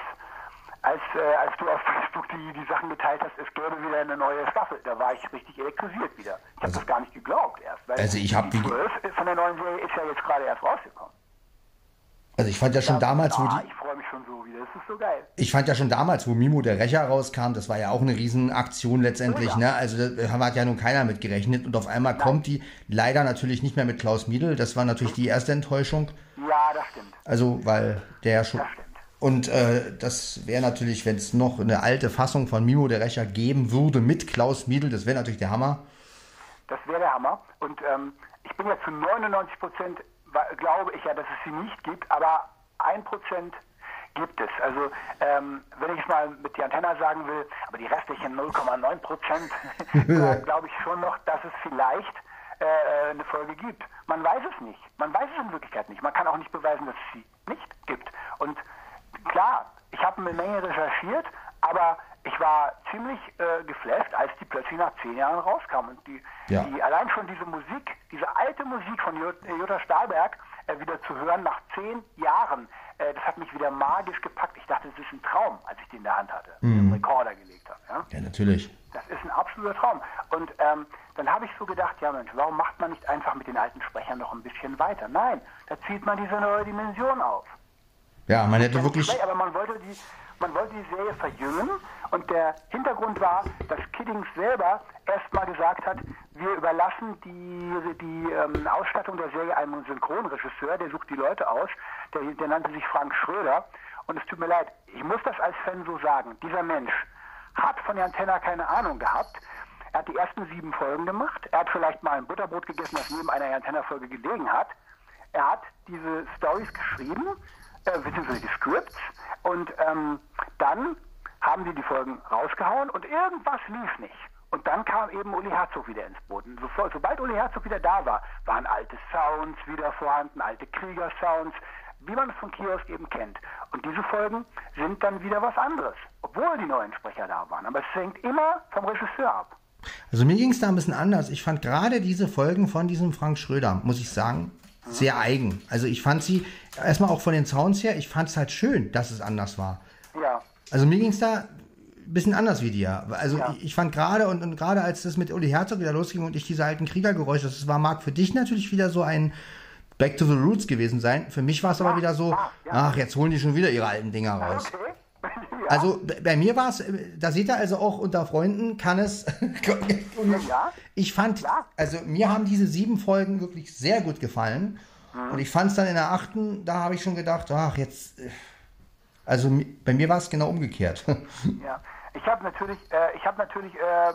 Speaker 2: als, äh, als du auf Facebook die, die Sachen geteilt hast, es gäbe wieder eine neue Staffel. Da war ich richtig elektrisiert wieder. Ich habe also, das gar nicht geglaubt erst.
Speaker 1: Weil also ich habe die
Speaker 2: 12 von der neuen Serie ist ja jetzt gerade erst rausgekommen.
Speaker 1: Also ich fand ja schon damals, wo
Speaker 2: die. Ich freue mich schon so wieder, das ist so geil.
Speaker 1: Ich fand ja schon damals, wo Mimo der Rächer rauskam, das war ja auch eine Riesenaktion letztendlich, ja. ne? Also da hat ja nun keiner mit gerechnet und auf einmal Nein. kommt die leider natürlich nicht mehr mit Klaus Miedl. Das war natürlich die erste Enttäuschung.
Speaker 2: Ja, das stimmt.
Speaker 1: Also, weil der schon.
Speaker 2: Das stimmt.
Speaker 1: Und äh, das wäre natürlich, wenn es noch eine alte Fassung von Mimo der Rächer geben würde mit Klaus Miedl, das wäre natürlich der Hammer.
Speaker 2: Das wäre der Hammer. Und ähm, ich bin ja zu 99 Prozent, glaube ich ja, dass es sie nicht gibt, aber ein Prozent gibt es. Also ähm, wenn ich es mal mit die Antenna sagen will, aber die restlichen 0,9 Prozent, [laughs] glaube ich schon noch, dass es vielleicht äh, eine Folge gibt. Man weiß es nicht. Man weiß es in Wirklichkeit nicht. Man kann auch nicht beweisen, dass es sie nicht gibt. Und klar, ich habe eine Menge recherchiert, aber ich war ziemlich äh, geflasht, als die plötzlich nach zehn Jahren rauskam. Und die, ja. die allein schon diese Musik, diese alte Musik von Jutta Stahlberg äh, wieder zu hören nach zehn Jahren, äh, das hat mich wieder magisch gepackt. Ich dachte, es ist ein Traum, als ich die in der Hand hatte, mhm. den Rekorder gelegt habe. Ja?
Speaker 1: ja, natürlich.
Speaker 2: Das ist ein absoluter Traum. Und ähm, dann habe ich so gedacht, ja Mensch, warum macht man nicht einfach mit den alten Sprechern noch ein bisschen weiter? Nein, da zieht man diese neue Dimension auf.
Speaker 1: Ja, man hätte wirklich.
Speaker 2: Aber man wollte, die, man wollte die Serie verjüngen und der Hintergrund war, dass Kiddings selber erstmal gesagt hat, wir überlassen die, die ähm, Ausstattung der Serie einem Synchronregisseur, der sucht die Leute aus, der, der nannte sich Frank Schröder. Und es tut mir leid, ich muss das als Fan so sagen. Dieser Mensch hat von der Antenne keine Ahnung gehabt. Er hat die ersten sieben Folgen gemacht. Er hat vielleicht mal ein Butterbrot gegessen, das neben einer Antenna-Folge gelegen hat. Er hat diese Stories geschrieben äh, beziehungsweise die Scripts. Und ähm, dann haben sie die Folgen rausgehauen und irgendwas lief nicht. Und dann kam eben Uli Herzog wieder ins Boot. So, sobald Uli Herzog wieder da war, waren alte Sounds wieder vorhanden, alte Krieger-Sounds, wie man es von Kiosk eben kennt. Und diese Folgen sind dann wieder was anderes, obwohl die neuen Sprecher da waren. Aber es hängt immer vom Regisseur ab.
Speaker 1: Also mir ging es da ein bisschen anders. Ich fand gerade diese Folgen von diesem Frank Schröder, muss ich sagen, sehr eigen. Also ich fand sie, erstmal auch von den Sounds her, ich fand es halt schön, dass es anders war.
Speaker 2: Ja.
Speaker 1: Also mir ging es da ein bisschen anders wie dir. Also
Speaker 2: Ja.
Speaker 1: ich, ich fand gerade und, und gerade als das mit Uli Herzog wieder losging und ich diese alten Kriegergeräusche, das war mag für dich natürlich wieder so ein Back to the Roots gewesen sein. Für mich war es aber
Speaker 2: Ja,
Speaker 1: wieder so,
Speaker 2: ja, ja.
Speaker 1: ach, jetzt holen die schon wieder ihre alten Dinger raus.
Speaker 2: Okay. Ja.
Speaker 1: Also bei mir war es, da seht ihr also auch unter Freunden kann es. [laughs]
Speaker 2: Ja.
Speaker 1: Ich fand,
Speaker 2: Ja.
Speaker 1: also mir haben diese sieben Folgen wirklich sehr gut gefallen.
Speaker 2: Mhm.
Speaker 1: Und ich fand es dann in der achten, da habe ich schon gedacht, ach jetzt, äh, also bei mir war es genau umgekehrt. [laughs]
Speaker 2: Ja, ich habe natürlich, äh, ich habe natürlich äh,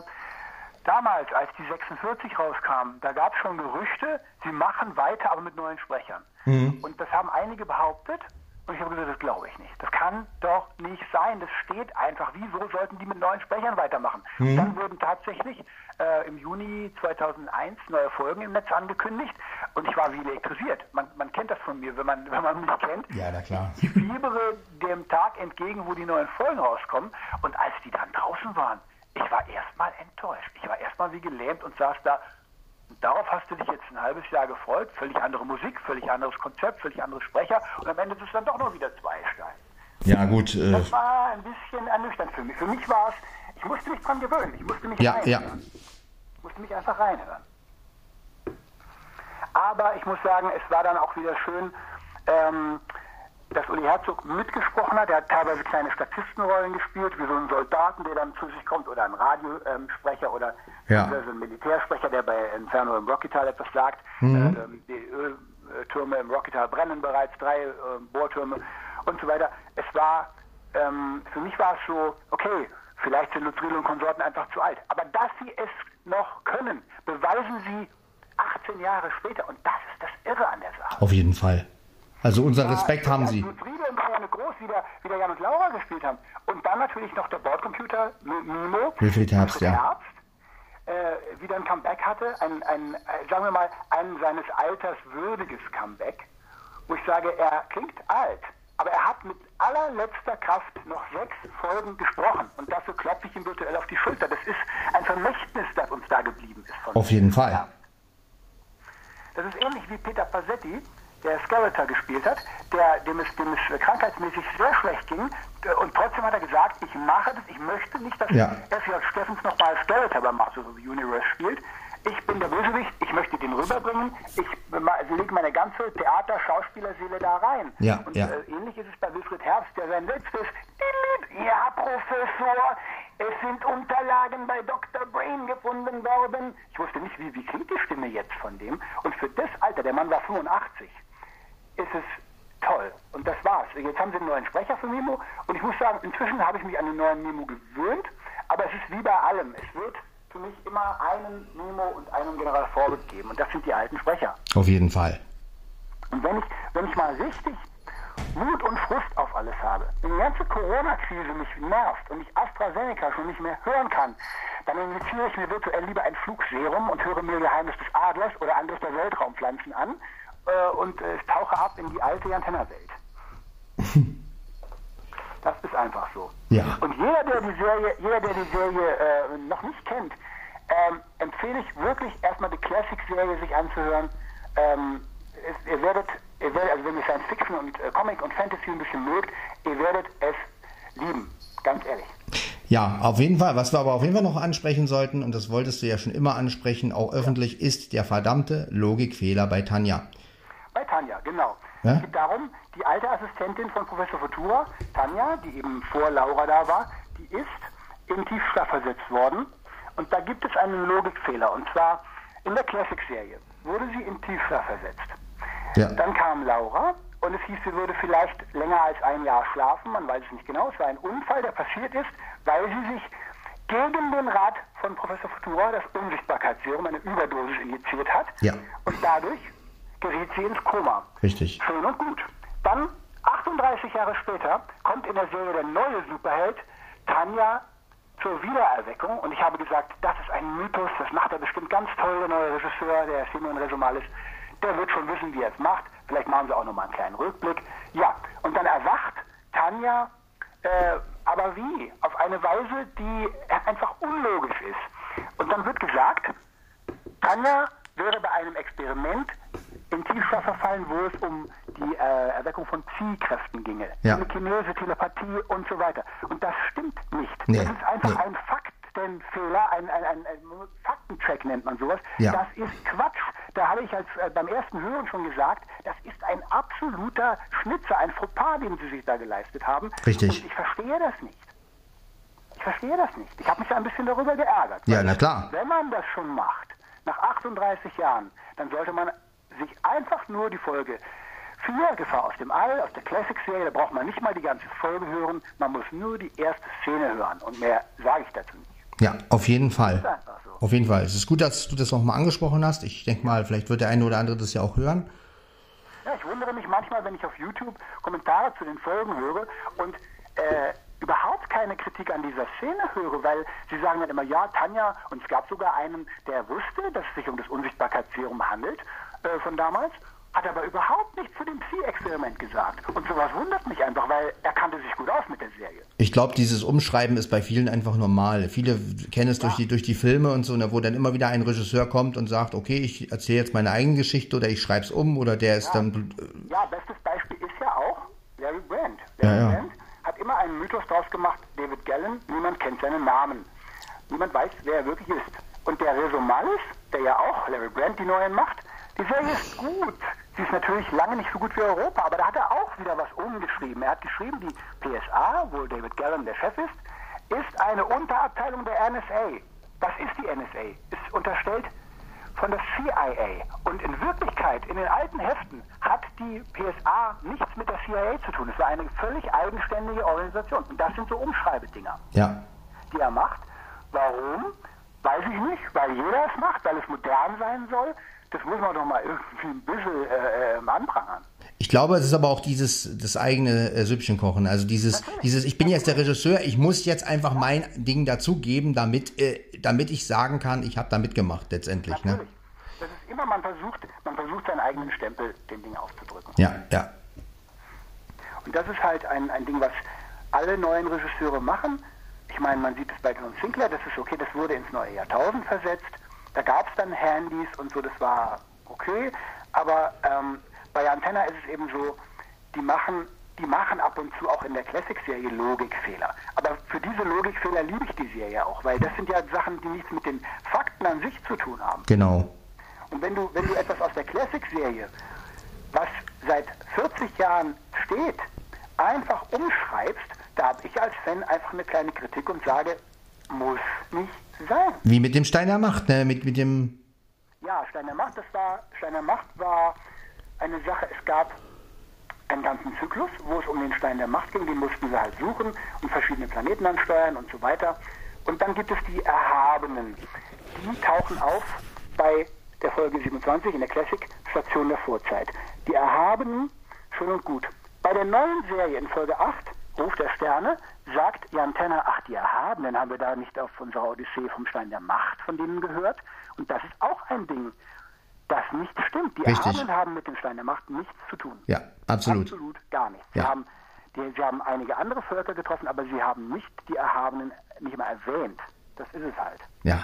Speaker 2: damals, als die 46 rauskam, da gab es schon Gerüchte, sie machen weiter, aber mit neuen Sprechern. Und das haben einige behauptet. Und ich habe gesagt, das glaube ich nicht. Das kann doch nicht sein. Das steht einfach. Wieso sollten die mit neuen Sprechern weitermachen? Dann wurden tatsächlich äh, im Juni 2001 neue Folgen im Netz angekündigt. Und ich war wie elektrisiert. Man, man kennt das von mir, wenn man, [laughs] wenn man mich kennt.
Speaker 1: Ja, na klar.
Speaker 2: Ich fiebere dem Tag entgegen, wo die neuen Folgen rauskommen. Und als die dann draußen waren, ich war erstmal enttäuscht. Ich war erstmal wie gelähmt und saß da. Darauf hast du dich jetzt ein halbes Jahr gefreut. Völlig andere Musik, völlig anderes Konzept, völlig andere Sprecher. Und am Ende ist es dann doch nur wieder Zweistein.
Speaker 1: ja, gut. Äh,
Speaker 2: Das war ein bisschen ernüchternd für mich. Für mich war es, ich musste mich dran gewöhnen. Ich musste mich
Speaker 1: Ja,
Speaker 2: reinhören. Ich musste mich einfach reinhören. Aber ich muss sagen, es war dann auch wieder schön, ähm, dass Uli Herzog mitgesprochen hat. Er hat teilweise kleine Statistenrollen gespielt, wie so ein Soldaten, der dann zu sich kommt, oder ein Radiosprecher oder
Speaker 1: Ja.
Speaker 2: so ein Militärsprecher, der bei Inferno im Rockytal etwas sagt. Äh, ähm, die Öltürme im Rockytal brennen bereits, drei äh, Bohrtürme und so weiter. Es war, ähm, für mich war es so, okay, vielleicht sind Lutz Riedel und Konsorten einfach zu alt. Aber dass sie es noch können, beweisen sie 18 Jahre später. Und das ist das Irre an der Sache.
Speaker 1: auf jeden Fall. Also unser Respekt haben
Speaker 2: als
Speaker 1: sie.
Speaker 2: Lutz Riedel und Marianne Groß wieder, wieder Jan und Laura gespielt haben. Und dann natürlich noch der Bordcomputer Mimo.
Speaker 1: Wilfried Herbst, ja.
Speaker 2: Herbst, äh, wieder ein Comeback hatte. Ein, ein, äh, sagen wir mal, ein seines Alters würdiges Comeback. Wo ich sage, er klingt alt. Aber er hat mit allerletzter Kraft noch sechs Folgen gesprochen. Und dafür klopfe ich ihm virtuell auf die Schulter. Das ist ein Vermächtnis, das uns da geblieben ist. Von
Speaker 1: Auf jeden Fall.
Speaker 2: Ja. Das ist ähnlich wie Peter Passetti, der Skeletor gespielt hat, der, dem, es, dem es krankheitsmäßig sehr schlecht ging. äh, Und trotzdem hat er gesagt, ich mache das, ich möchte nicht, dass
Speaker 1: Ja.
Speaker 2: F.J. Steffens nochmal Skeletor beim Masters of the Universe spielt. Ich bin der Bösewicht, ich möchte den rüberbringen, ich lege meine ganze Theater-Schauspielerseele da rein.
Speaker 1: Ja,
Speaker 2: Und
Speaker 1: ja.
Speaker 2: Äh, ähnlich ist es bei Wilfried Herbst, der sein letztes Ja, Professor, es sind Unterlagen bei Dr. Brain gefunden worden. Ich wusste nicht, wie, wie klingt die Stimme jetzt von dem. Und für das Alter, der Mann war 85, ist es toll. Und das war's. Jetzt haben sie einen neuen Sprecher für Mimo. Und ich muss sagen, inzwischen habe ich mich an den neuen Mimo gewöhnt. Aber es ist wie bei allem. Es wird für mich immer einen Mimo und einen General Forbes geben. Und das sind die alten Sprecher.
Speaker 1: Auf jeden Fall.
Speaker 2: Und wenn ich, wenn ich mal richtig Wut und Frust auf alles habe, wenn die ganze Corona-Krise mich nervt und ich AstraZeneca schon nicht mehr hören kann, dann injiziere ich mir virtuell lieber ein Flugserum und höre mir Geheimnis des Adlers oder Angriff der Weltraumpflanzen an äh, und äh, tauche ab in die alte Jantenna-Welt. [laughs] Das ist einfach so.
Speaker 1: Ja.
Speaker 2: Und jeder, der die Serie, jeder, der die Serie äh, noch nicht kennt, ähm, empfehle ich wirklich erstmal die Classic-Serie sich anzuhören. Ähm, es, ihr werdet, ihr werdet, also wenn ihr Science Fiction und äh, Comic und Fantasy ein bisschen mögt, ihr werdet es lieben. Ganz ehrlich.
Speaker 1: Ja, auf jeden Fall. Was wir aber auf jeden Fall noch ansprechen sollten, und das wolltest du ja schon immer ansprechen, auch öffentlich, ist der verdammte Logikfehler bei Tanja.
Speaker 2: Tanja, genau.
Speaker 1: Ja?
Speaker 2: Es geht darum, die alte Assistentin von Professor Futura, Tanja, die eben vor Laura da war, die ist in Tiefschlaf versetzt worden. Und da gibt es einen Logikfehler. Und zwar in der Classic-Serie wurde sie in Tiefschlaf versetzt.
Speaker 1: Ja.
Speaker 2: Dann kam Laura und es hieß, sie würde vielleicht länger als ein Jahr schlafen. Man weiß es nicht genau. Es war ein Unfall, der passiert ist, weil sie sich gegen den Rat von Professor Futura das Unsichtbarkeitsserum, eine Überdosis injiziert hat.
Speaker 1: Ja.
Speaker 2: Und dadurch geriet sie ins Koma.
Speaker 1: Richtig.
Speaker 2: Schön und gut. Dann, 38 Jahre später, kommt in der Serie der neue Superheld, Tanja, zur Wiedererweckung. Und ich habe gesagt, das ist ein Mythos, das macht er bestimmt ganz toll, der neue Regisseur, der Simon Resumalis. Der wird schon wissen, wie er es macht. Vielleicht machen sie auch nochmal einen kleinen Rückblick. Ja, und dann erwacht Tanja, äh, aber wie? Auf eine Weise, die einfach unlogisch ist. Und dann wird gesagt, Tanja wäre bei einem Experiment in Tiefschlaf verfallen, wo es um die äh, Erweckung von Psi-Kräften ginge.
Speaker 1: Ja.
Speaker 2: Telekinese, Telepathie und so weiter. Und das stimmt nicht.
Speaker 1: Nee,
Speaker 2: Das ist einfach
Speaker 1: nee.
Speaker 2: ein Faktenfehler, ein, ein, ein, ein Faktencheck nennt man sowas.
Speaker 1: Ja.
Speaker 2: Das ist Quatsch. Da habe ich als äh, beim ersten Hören schon gesagt, das ist ein absoluter Schnitzer, ein Fauxpas, den sie sich da geleistet haben.
Speaker 1: Richtig.
Speaker 2: Und ich verstehe das nicht. Ich verstehe das nicht. Ich habe mich ein bisschen darüber geärgert.
Speaker 1: Ja, na klar.
Speaker 2: Wenn man das schon macht, nach 38 Jahren, dann sollte man sich einfach nur die Folge 4, Gefahr aus dem All, aus der Classic-Serie, da braucht man nicht mal die ganze Folge hören, man muss nur die erste Szene hören. Und mehr sage ich dazu nicht.
Speaker 1: Ja, auf jeden Fall.
Speaker 2: so.
Speaker 1: Auf jeden Fall. Es ist gut, dass du das nochmal angesprochen hast. Ich denke mal, vielleicht wird der eine oder andere das ja auch hören.
Speaker 2: Ja, ich wundere mich manchmal, wenn ich auf YouTube Kommentare zu den Folgen höre und äh, überhaupt keine Kritik an dieser Szene höre, weil sie sagen dann immer, ja, Tanja, und es gab sogar einen, der wusste, dass es sich um das Unsichtbarkeitsserum handelt äh, von damals, hat aber überhaupt nichts zu dem Psi-Experiment gesagt. Und sowas wundert mich einfach, weil er kannte sich gut aus mit der Serie.
Speaker 1: Ich glaube, dieses Umschreiben ist bei vielen einfach normal. Viele kennen es durch, die, durch die Filme und so, ne, wo dann immer wieder ein Regisseur kommt und sagt, okay, ich erzähle jetzt meine eigene Geschichte oder ich schreibe es um oder der ist dann. äh,
Speaker 2: Ja, bestes Beispiel ist ja auch Larry Brand.
Speaker 1: Ja,
Speaker 2: Larry
Speaker 1: ja.
Speaker 2: Brand hat immer einen Mythos draus gemacht, David Gallen, niemand kennt seinen Namen. Niemand weiß, wer er wirklich ist. Und der Resomalis, der ja auch Larry Brand die neuen macht, die Serie ist gut. Sie ist natürlich lange nicht so gut wie Europa, aber da hat er auch wieder was umgeschrieben. Er hat geschrieben, die PSA, wo David Gallen der Chef ist, ist eine Unterabteilung der NSA. Das ist die NSA. Ist unterstellt von der CIA. Und in Wirklichkeit, in den alten Heften, hat die PSA nichts mit der CIA zu tun. Es war eine völlig eigenständige Organisation. Und das sind so Umschreibedinger,
Speaker 1: Ja.
Speaker 2: die er macht. Warum? Weiß ich nicht, weil jeder es macht, weil es modern sein soll. Das muss man doch mal irgendwie ein bisschen äh, äh, anprangern.
Speaker 1: Ich glaube, es ist aber auch dieses das eigene äh, Süppchen kochen. Also dieses, dieses, ich bin jetzt der Regisseur, ich muss jetzt einfach mein Ding dazugeben, damit, äh, damit ich sagen kann, ich habe da mitgemacht letztendlich. Ne?
Speaker 2: Natürlich. Das ist immer, man versucht, man versucht seinen eigenen Stempel dem Ding aufzudrücken.
Speaker 1: Ja, ja.
Speaker 2: Und das ist halt ein, ein Ding, was alle neuen Regisseure machen. Ich meine, man sieht es bei John Sinclair, das ist okay, das wurde ins neue Jahrtausend versetzt. Da gab es dann Handys und so, das war okay. Aber ähm, bei Antenna ist es eben so, die machen, die machen ab und zu auch in der Classic-Serie Logikfehler. Aber für diese Logikfehler liebe ich die Serie auch, weil das sind ja Sachen, die nichts mit den Fakten an sich zu tun haben.
Speaker 1: Genau.
Speaker 2: Und wenn du, wenn du etwas aus der Classic-Serie, was seit 40 Jahren steht, einfach umschreibst, da habe ich als Fan einfach eine kleine Kritik und sage, muss nicht
Speaker 1: Wie mit dem Stein der Macht, ne? Mit, mit dem.
Speaker 2: Ja, Stein der Macht, das war, Stein der Macht war eine Sache, es gab einen ganzen Zyklus, wo es um den Stein der Macht ging, den mussten sie halt suchen und verschiedene Planeten ansteuern und so weiter. Und dann gibt es die Erhabenen. Die tauchen auf bei der Folge 27 in der Classic Station der Vorzeit. Die Erhabenen, schön und gut. Bei der neuen Serie in Folge 8, Ruf der Sterne, sagt Jan Tenner, ach, die Erhabenen haben wir da nicht auf unserer Odyssee vom Stein der Macht von denen gehört. Und das ist auch ein Ding, das nicht stimmt. Die
Speaker 1: Richtig.
Speaker 2: Erhabenen haben mit dem Stein der Macht nichts zu tun.
Speaker 1: Ja, absolut.
Speaker 2: Absolut gar nichts. Sie,
Speaker 1: Ja.
Speaker 2: haben, die, sie haben einige andere Völker getroffen, aber sie haben nicht die Erhabenen nicht mal erwähnt. Das ist es halt.
Speaker 1: Ja.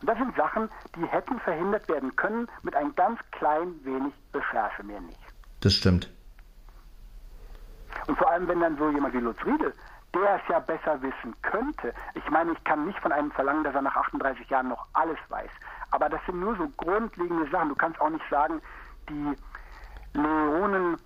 Speaker 2: Und das sind Sachen, die hätten verhindert werden können mit ein ganz klein wenig Recherche, mehr nicht.
Speaker 1: Das stimmt.
Speaker 2: Und vor allem, wenn dann so jemand wie Lutz Riedel, der es ja besser wissen könnte. Ich meine, ich kann nicht von einem verlangen, dass er nach 38 Jahren noch alles weiß. Aber das sind nur so grundlegende Sachen. Du kannst auch nicht sagen, die Leonen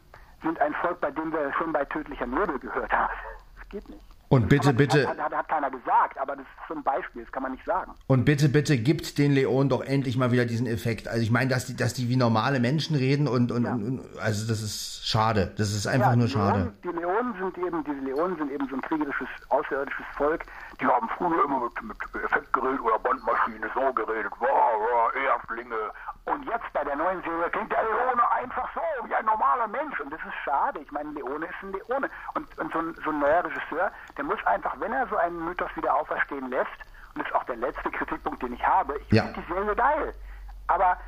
Speaker 2: sind ein Volk, bei dem wir schon bei tödlicher Nebel gehört haben. Das geht nicht.
Speaker 1: Und bitte,
Speaker 2: man-
Speaker 1: bitte,
Speaker 2: Hat, hat, hat keiner gesagt, aber das ist so ein Beispiel, das kann man nicht sagen.
Speaker 1: und bitte, bitte gibt den Leonen doch endlich mal wieder diesen Effekt. Also ich meine, dass die, dass die wie normale Menschen reden und, und,
Speaker 2: Ja.
Speaker 1: und, also das ist schade. Das ist einfach
Speaker 2: Ja,
Speaker 1: nur schade.
Speaker 2: Leonen, die Leonen sind eben, diese Leonen sind eben so ein kriegerisches, außerirdisches Volk. Die haben früher immer mit, mit Effektgerät oder Bandmaschine so geredet. Wow, wow, Erstlinge. Und jetzt bei der neuen Serie klingt der Leone einfach so, wie ein normaler Mensch. Und das ist schade. Ich meine, Leone ist ein Leone. Und, und so, ein, so ein neuer Regisseur, der muss einfach, wenn er so einen Mythos wieder auferstehen lässt, und das ist auch der letzte [laughs] Kritikpunkt, den ich habe, ich
Speaker 1: Ja.
Speaker 2: finde die Serie geil. Aber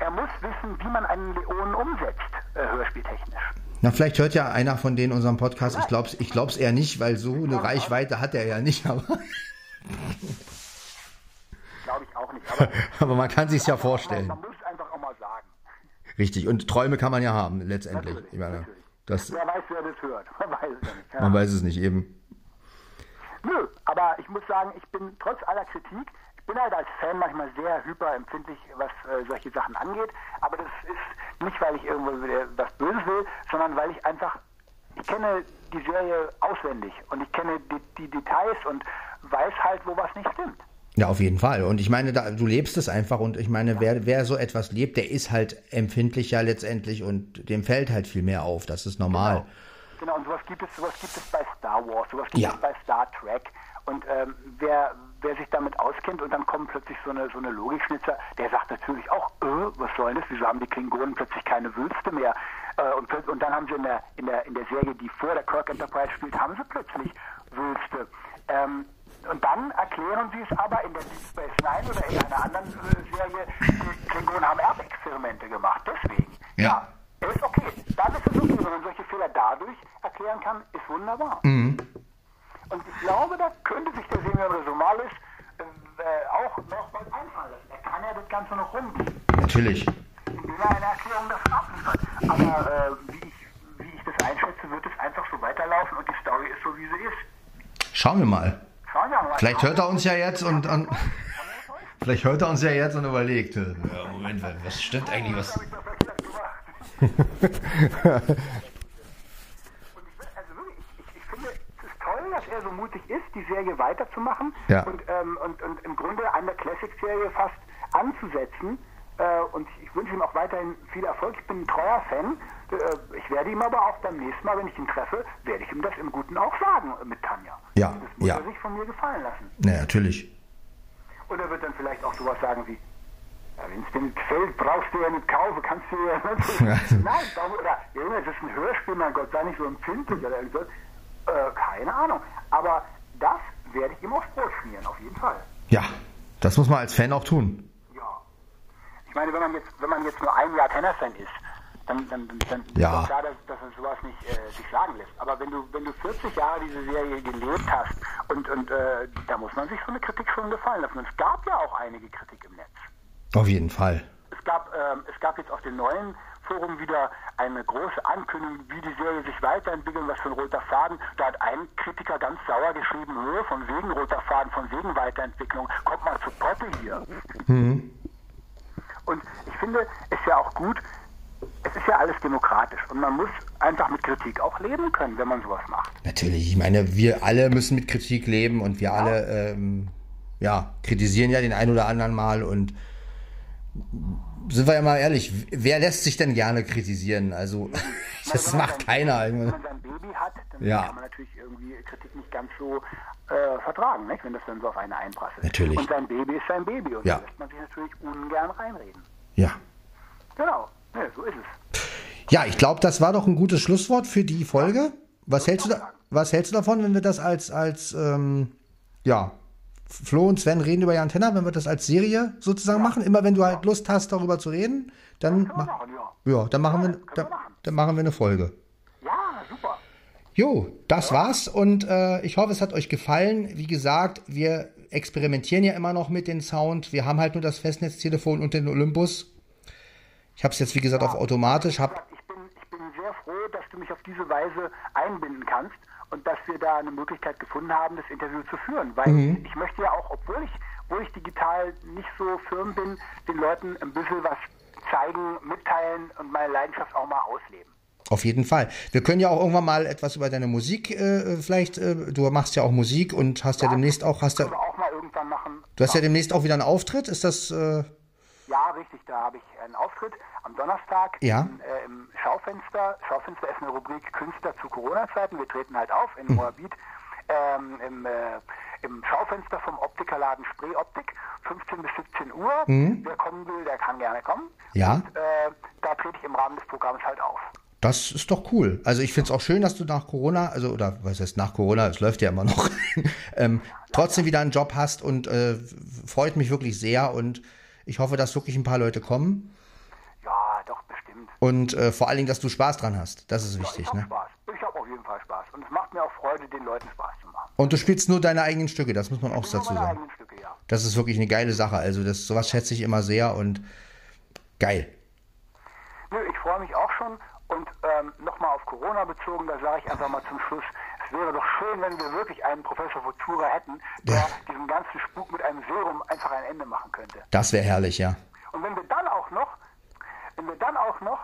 Speaker 2: er muss wissen, wie man einen Leonen umsetzt, äh, hörspieltechnisch.
Speaker 1: Na, vielleicht hört ja einer von denen unseren Podcast. Ich glaub's, ich glaub's eher nicht, weil so eine Reichweite hat er ja nicht. Aber, [laughs]
Speaker 2: Glaube ich auch nicht. Aber [laughs]
Speaker 1: aber man kann sich's ja vorstellen.
Speaker 2: Man muss es einfach auch mal sagen.
Speaker 1: Richtig, und Träume kann man ja haben, letztendlich. Natürlich, ich meine, das,
Speaker 2: wer weiß, wer das hört. Man weiß es ja
Speaker 1: nicht. Man weiß es nicht, eben.
Speaker 2: Nö, aber ich muss sagen, ich bin trotz aller Kritik, ich bin halt als Fan manchmal sehr hyperempfindlich, was äh, solche Sachen angeht. Aber das ist nicht, weil ich irgendwo was Böses will, sondern weil ich einfach, ich kenne die Serie auswendig und ich kenne die, die Details und weiß halt, wo was nicht stimmt.
Speaker 1: Ja, auf jeden Fall. Und ich meine, da, du lebst es einfach und ich meine, wer, wer so etwas lebt, der ist halt empfindlicher letztendlich und dem fällt halt viel mehr auf. Das ist normal.
Speaker 2: Genau. Genau, und sowas gibt es, sowas gibt es bei Star Wars, sowas gibt ja. es bei Star Trek. Und ähm, wer, wer sich damit auskennt und dann kommen plötzlich so eine, so eine Logikschnitzer, der sagt natürlich auch, äh, was soll das? Wieso haben die Klingonen plötzlich keine Wülste mehr? Äh, und, und dann haben sie in der, in, der, in der Serie, die vor der Kirk Enterprise spielt, haben sie plötzlich Wülste. Ähm, und dann erklären sie es aber in der Deep Space Nine oder in einer anderen äh, Serie, die Klingonen haben Erbexperimente gemacht, deswegen.
Speaker 1: Ja. ja.
Speaker 2: Ist okay. Dann ist es okay, wenn man solche Fehler dadurch erklären kann, ist wunderbar.
Speaker 1: Mhm.
Speaker 2: Und ich glaube, da könnte sich der Semyon Resomalis äh, auch noch was einfallen lassen. Er kann ja das Ganze noch rumgehen.
Speaker 1: Natürlich.
Speaker 2: Indem er eine Erklärung dafür abliefert. Aber äh, wie, ich, wie ich das einschätze, wird es einfach so weiterlaufen und die Story ist so, wie sie ist.
Speaker 1: Schauen wir mal. Schauen wir mal. Vielleicht hört er uns ja jetzt und, und [laughs] vielleicht hört er uns ja jetzt und überlegt. Ja, Moment, was stimmt eigentlich? Was,
Speaker 2: und ich, also wirklich, ich, ich, finde, es ist toll, dass er so mutig ist, die Serie weiterzumachen
Speaker 1: ja.
Speaker 2: und, ähm, und, und im Grunde an der Classic-Serie fast anzusetzen. Äh, und ich wünsche ihm auch weiterhin viel Erfolg. Ich bin ein treuer Fan. Äh, ich werde ihm aber auch beim nächsten Mal, wenn ich ihn treffe, werde ich ihm das im Guten auch sagen mit Tanja.
Speaker 1: Ja,
Speaker 2: das muss
Speaker 1: ja.
Speaker 2: er sich von mir gefallen lassen.
Speaker 1: Ja, natürlich.
Speaker 2: Und er wird dann vielleicht auch sowas sagen wie, ja, Wenn es dir nicht gefällt, brauchst du ja nicht kaufen, kannst du ja [laughs] nicht. Nein, oder Junge, es ist ein Hörspiel, mein Gott, sei nicht so empfindlich oder irgendwas. Äh, keine Ahnung. Aber das werde ich ihm aufs Brot schmieren, auf jeden Fall.
Speaker 1: Ja, das muss man als Fan auch tun.
Speaker 2: Ja. Ich meine, wenn man jetzt, wenn man jetzt nur ein Jahr Tennis-Fan ist, dann, dann, dann
Speaker 1: ja.
Speaker 2: ist klar, dass, dass man sowas nicht äh, sich sagen lässt. Aber wenn du, wenn du 40 Jahre diese Serie gelebt hast und, und äh, da muss man sich so eine Kritik schon gefallen lassen. Und es gab ja auch einige Kritik im Netz.
Speaker 1: Auf jeden Fall.
Speaker 2: Es gab, ähm, es gab jetzt auf dem neuen Forum wieder eine große Ankündigung, wie die Serie sich weiterentwickelt, was für ein roter Faden. Da hat ein Kritiker ganz sauer geschrieben, Höhe von wegen roter Faden, von wegen Weiterentwicklung, kommt mal zu Potte hier.
Speaker 1: Mhm.
Speaker 2: Und ich finde, es ist ja auch gut, es ist ja alles demokratisch und man muss einfach mit Kritik auch leben können, wenn man sowas macht.
Speaker 1: Natürlich, ich meine, wir alle müssen mit Kritik leben und wir ja. alle ähm, ja, kritisieren ja den einen oder anderen mal und sind wir ja mal ehrlich, wer lässt sich denn gerne kritisieren? Also, [laughs] das macht sein, keiner.
Speaker 2: Wenn man sein Baby hat, dann ja. kann man natürlich irgendwie Kritik nicht ganz so äh, vertragen, nicht? wenn das dann so auf eine einprasselt.
Speaker 1: Natürlich.
Speaker 2: Und sein Baby ist sein Baby und
Speaker 1: ja.
Speaker 2: da lässt man sich natürlich ungern reinreden.
Speaker 1: Ja.
Speaker 2: Genau, ja, so ist es.
Speaker 1: Ja, ich glaube, das war doch ein gutes Schlusswort für die Folge. Was hältst, du da, was hältst du davon, wenn wir das als, als ähm, ja, Flo und Sven reden über Jan Tenner, wenn wir das als Serie sozusagen ja. machen. Immer wenn du halt Lust hast, darüber zu reden, dann, ma machen, ja. ja. dann machen ja, wir, da, machen. dann machen wir eine Folge.
Speaker 2: Ja, super.
Speaker 1: Jo, das war's und äh, ich hoffe, es hat euch gefallen. Wie gesagt, wir experimentieren ja immer noch mit dem Sound. Wir haben halt nur das Festnetztelefon und den Olympus. Ich habe es jetzt, wie gesagt, auf automatisch. Hab
Speaker 2: ich, bin, ich bin sehr froh, dass du mich auf diese Weise einbinden kannst und dass wir da eine Möglichkeit gefunden haben, das Interview zu führen. Weil mhm. ich möchte ja auch, obwohl ich, obwohl ich digital nicht so firm bin, den Leuten ein bisschen was zeigen, mitteilen und meine Leidenschaft auch mal ausleben.
Speaker 1: Auf jeden Fall. Wir können ja auch irgendwann mal etwas über deine Musik äh, vielleicht. Äh, du machst ja auch Musik und hast ja, ja demnächst auch hast
Speaker 2: ja. auch mal irgendwann machen.
Speaker 1: Du hast ja demnächst auch wieder einen Auftritt. Ist das? Äh
Speaker 2: ja, richtig. Da habe ich einen Auftritt am Donnerstag
Speaker 1: ja.
Speaker 2: im, äh, im, Schaufenster. Schaufenster ist eine Rubrik Künstler zu Corona-Zeiten. Wir treten halt auf in hm. Moabit. Ähm, im, äh, im, Schaufenster vom Optikerladen Spree Optik, 15 bis 17 Uhr.
Speaker 1: Mhm.
Speaker 2: Wer kommen will, der kann gerne kommen.
Speaker 1: Ja.
Speaker 2: Und äh, da trete ich im Rahmen des Programms halt auf.
Speaker 1: Das ist doch cool. Also ich finde es auch schön, dass du nach Corona, also oder was heißt nach Corona, es läuft ja immer noch, [laughs] ähm, trotzdem wieder einen Job hast und äh, freut mich wirklich sehr und ich hoffe, dass wirklich ein paar Leute kommen. Und äh, vor allen Dingen, dass du Spaß dran hast. Das ist wichtig,
Speaker 2: ja, ich
Speaker 1: ne?
Speaker 2: Spaß. Ich habe auf jeden Fall Spaß. Und es macht mir auch Freude, den Leuten Spaß zu machen.
Speaker 1: Und du spielst nur deine eigenen Stücke, das muss man auch dazu
Speaker 2: sagen.
Speaker 1: Eigenen Stücke, ja. Das ist wirklich eine geile Sache. Also das, sowas schätze ich immer sehr und geil.
Speaker 2: freue mich auch schon. Und ähm, nochmal auf Corona bezogen, da sage ich einfach mal zum Schluss, es wäre doch schön, wenn wir wirklich einen Professor Futura hätten, der
Speaker 1: Ja.
Speaker 2: diesem ganzen Spuk mit einem Serum einfach ein Ende machen könnte.
Speaker 1: Das wäre herrlich, ja.
Speaker 2: Und wenn wir dann auch noch, wenn wir dann auch noch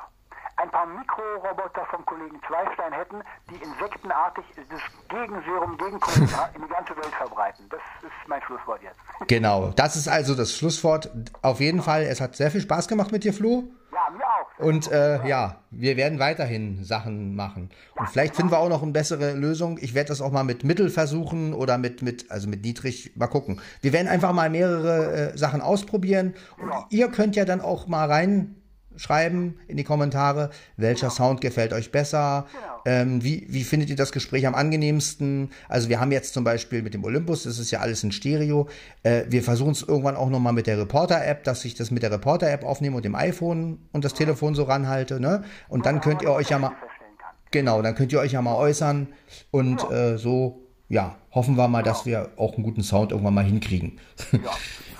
Speaker 2: ein paar Mikroroboter vom Kollegen Zweistein hätten, die insektenartig das Gegenserum gegen Corona [laughs] in die ganze Welt verbreiten. Das ist mein Schlusswort jetzt.
Speaker 1: Genau. Das ist also das Schlusswort. Auf jeden Fall, es hat sehr viel Spaß gemacht mit dir, Flo.
Speaker 2: Ja, mir auch.
Speaker 1: Und äh, ja, wir werden weiterhin Sachen machen. Und vielleicht finden wir auch noch eine bessere Lösung. Ich werde das auch mal mit Mittel versuchen oder mit, mit, also mit niedrig, mal gucken. Wir werden einfach mal mehrere äh, Sachen ausprobieren. Und ihr könnt ja dann auch mal reinschreiben in die Kommentare, welcher Sound gefällt euch besser. Ähm, wie, wie findet ihr das Gespräch am angenehmsten? Also wir haben jetzt zum Beispiel mit dem Olympus, das ist ja alles in Stereo. Äh, wir versuchen es irgendwann auch nochmal mit der Reporter-App, dass ich das mit der Reporter-App aufnehme und dem iPhone und das Telefon so ranhalte. Ne? Und dann könnt ihr euch ja mal, genau, dann könnt ihr euch ja mal äußern und äh, so, ja, hoffen wir mal, dass wir auch einen guten Sound irgendwann mal hinkriegen.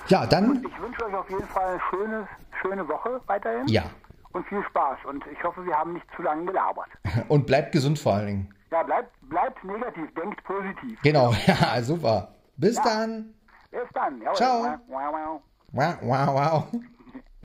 Speaker 1: ja, [laughs] dann,
Speaker 2: Ich wünsche euch auf jeden Fall eine schöne, schöne Woche weiterhin.
Speaker 1: ja.
Speaker 2: Und viel Spaß. Und ich hoffe, wir haben nicht zu lange gelabert. [laughs]
Speaker 1: Und bleibt gesund vor allen Dingen.
Speaker 2: Ja, bleibt, bleibt negativ, denkt positiv.
Speaker 1: Genau, [laughs] ja, super. Bis dann.
Speaker 2: Bis dann. Jawohl.
Speaker 1: Ciao.
Speaker 2: Wow, wow.
Speaker 1: Wow, wow, wow.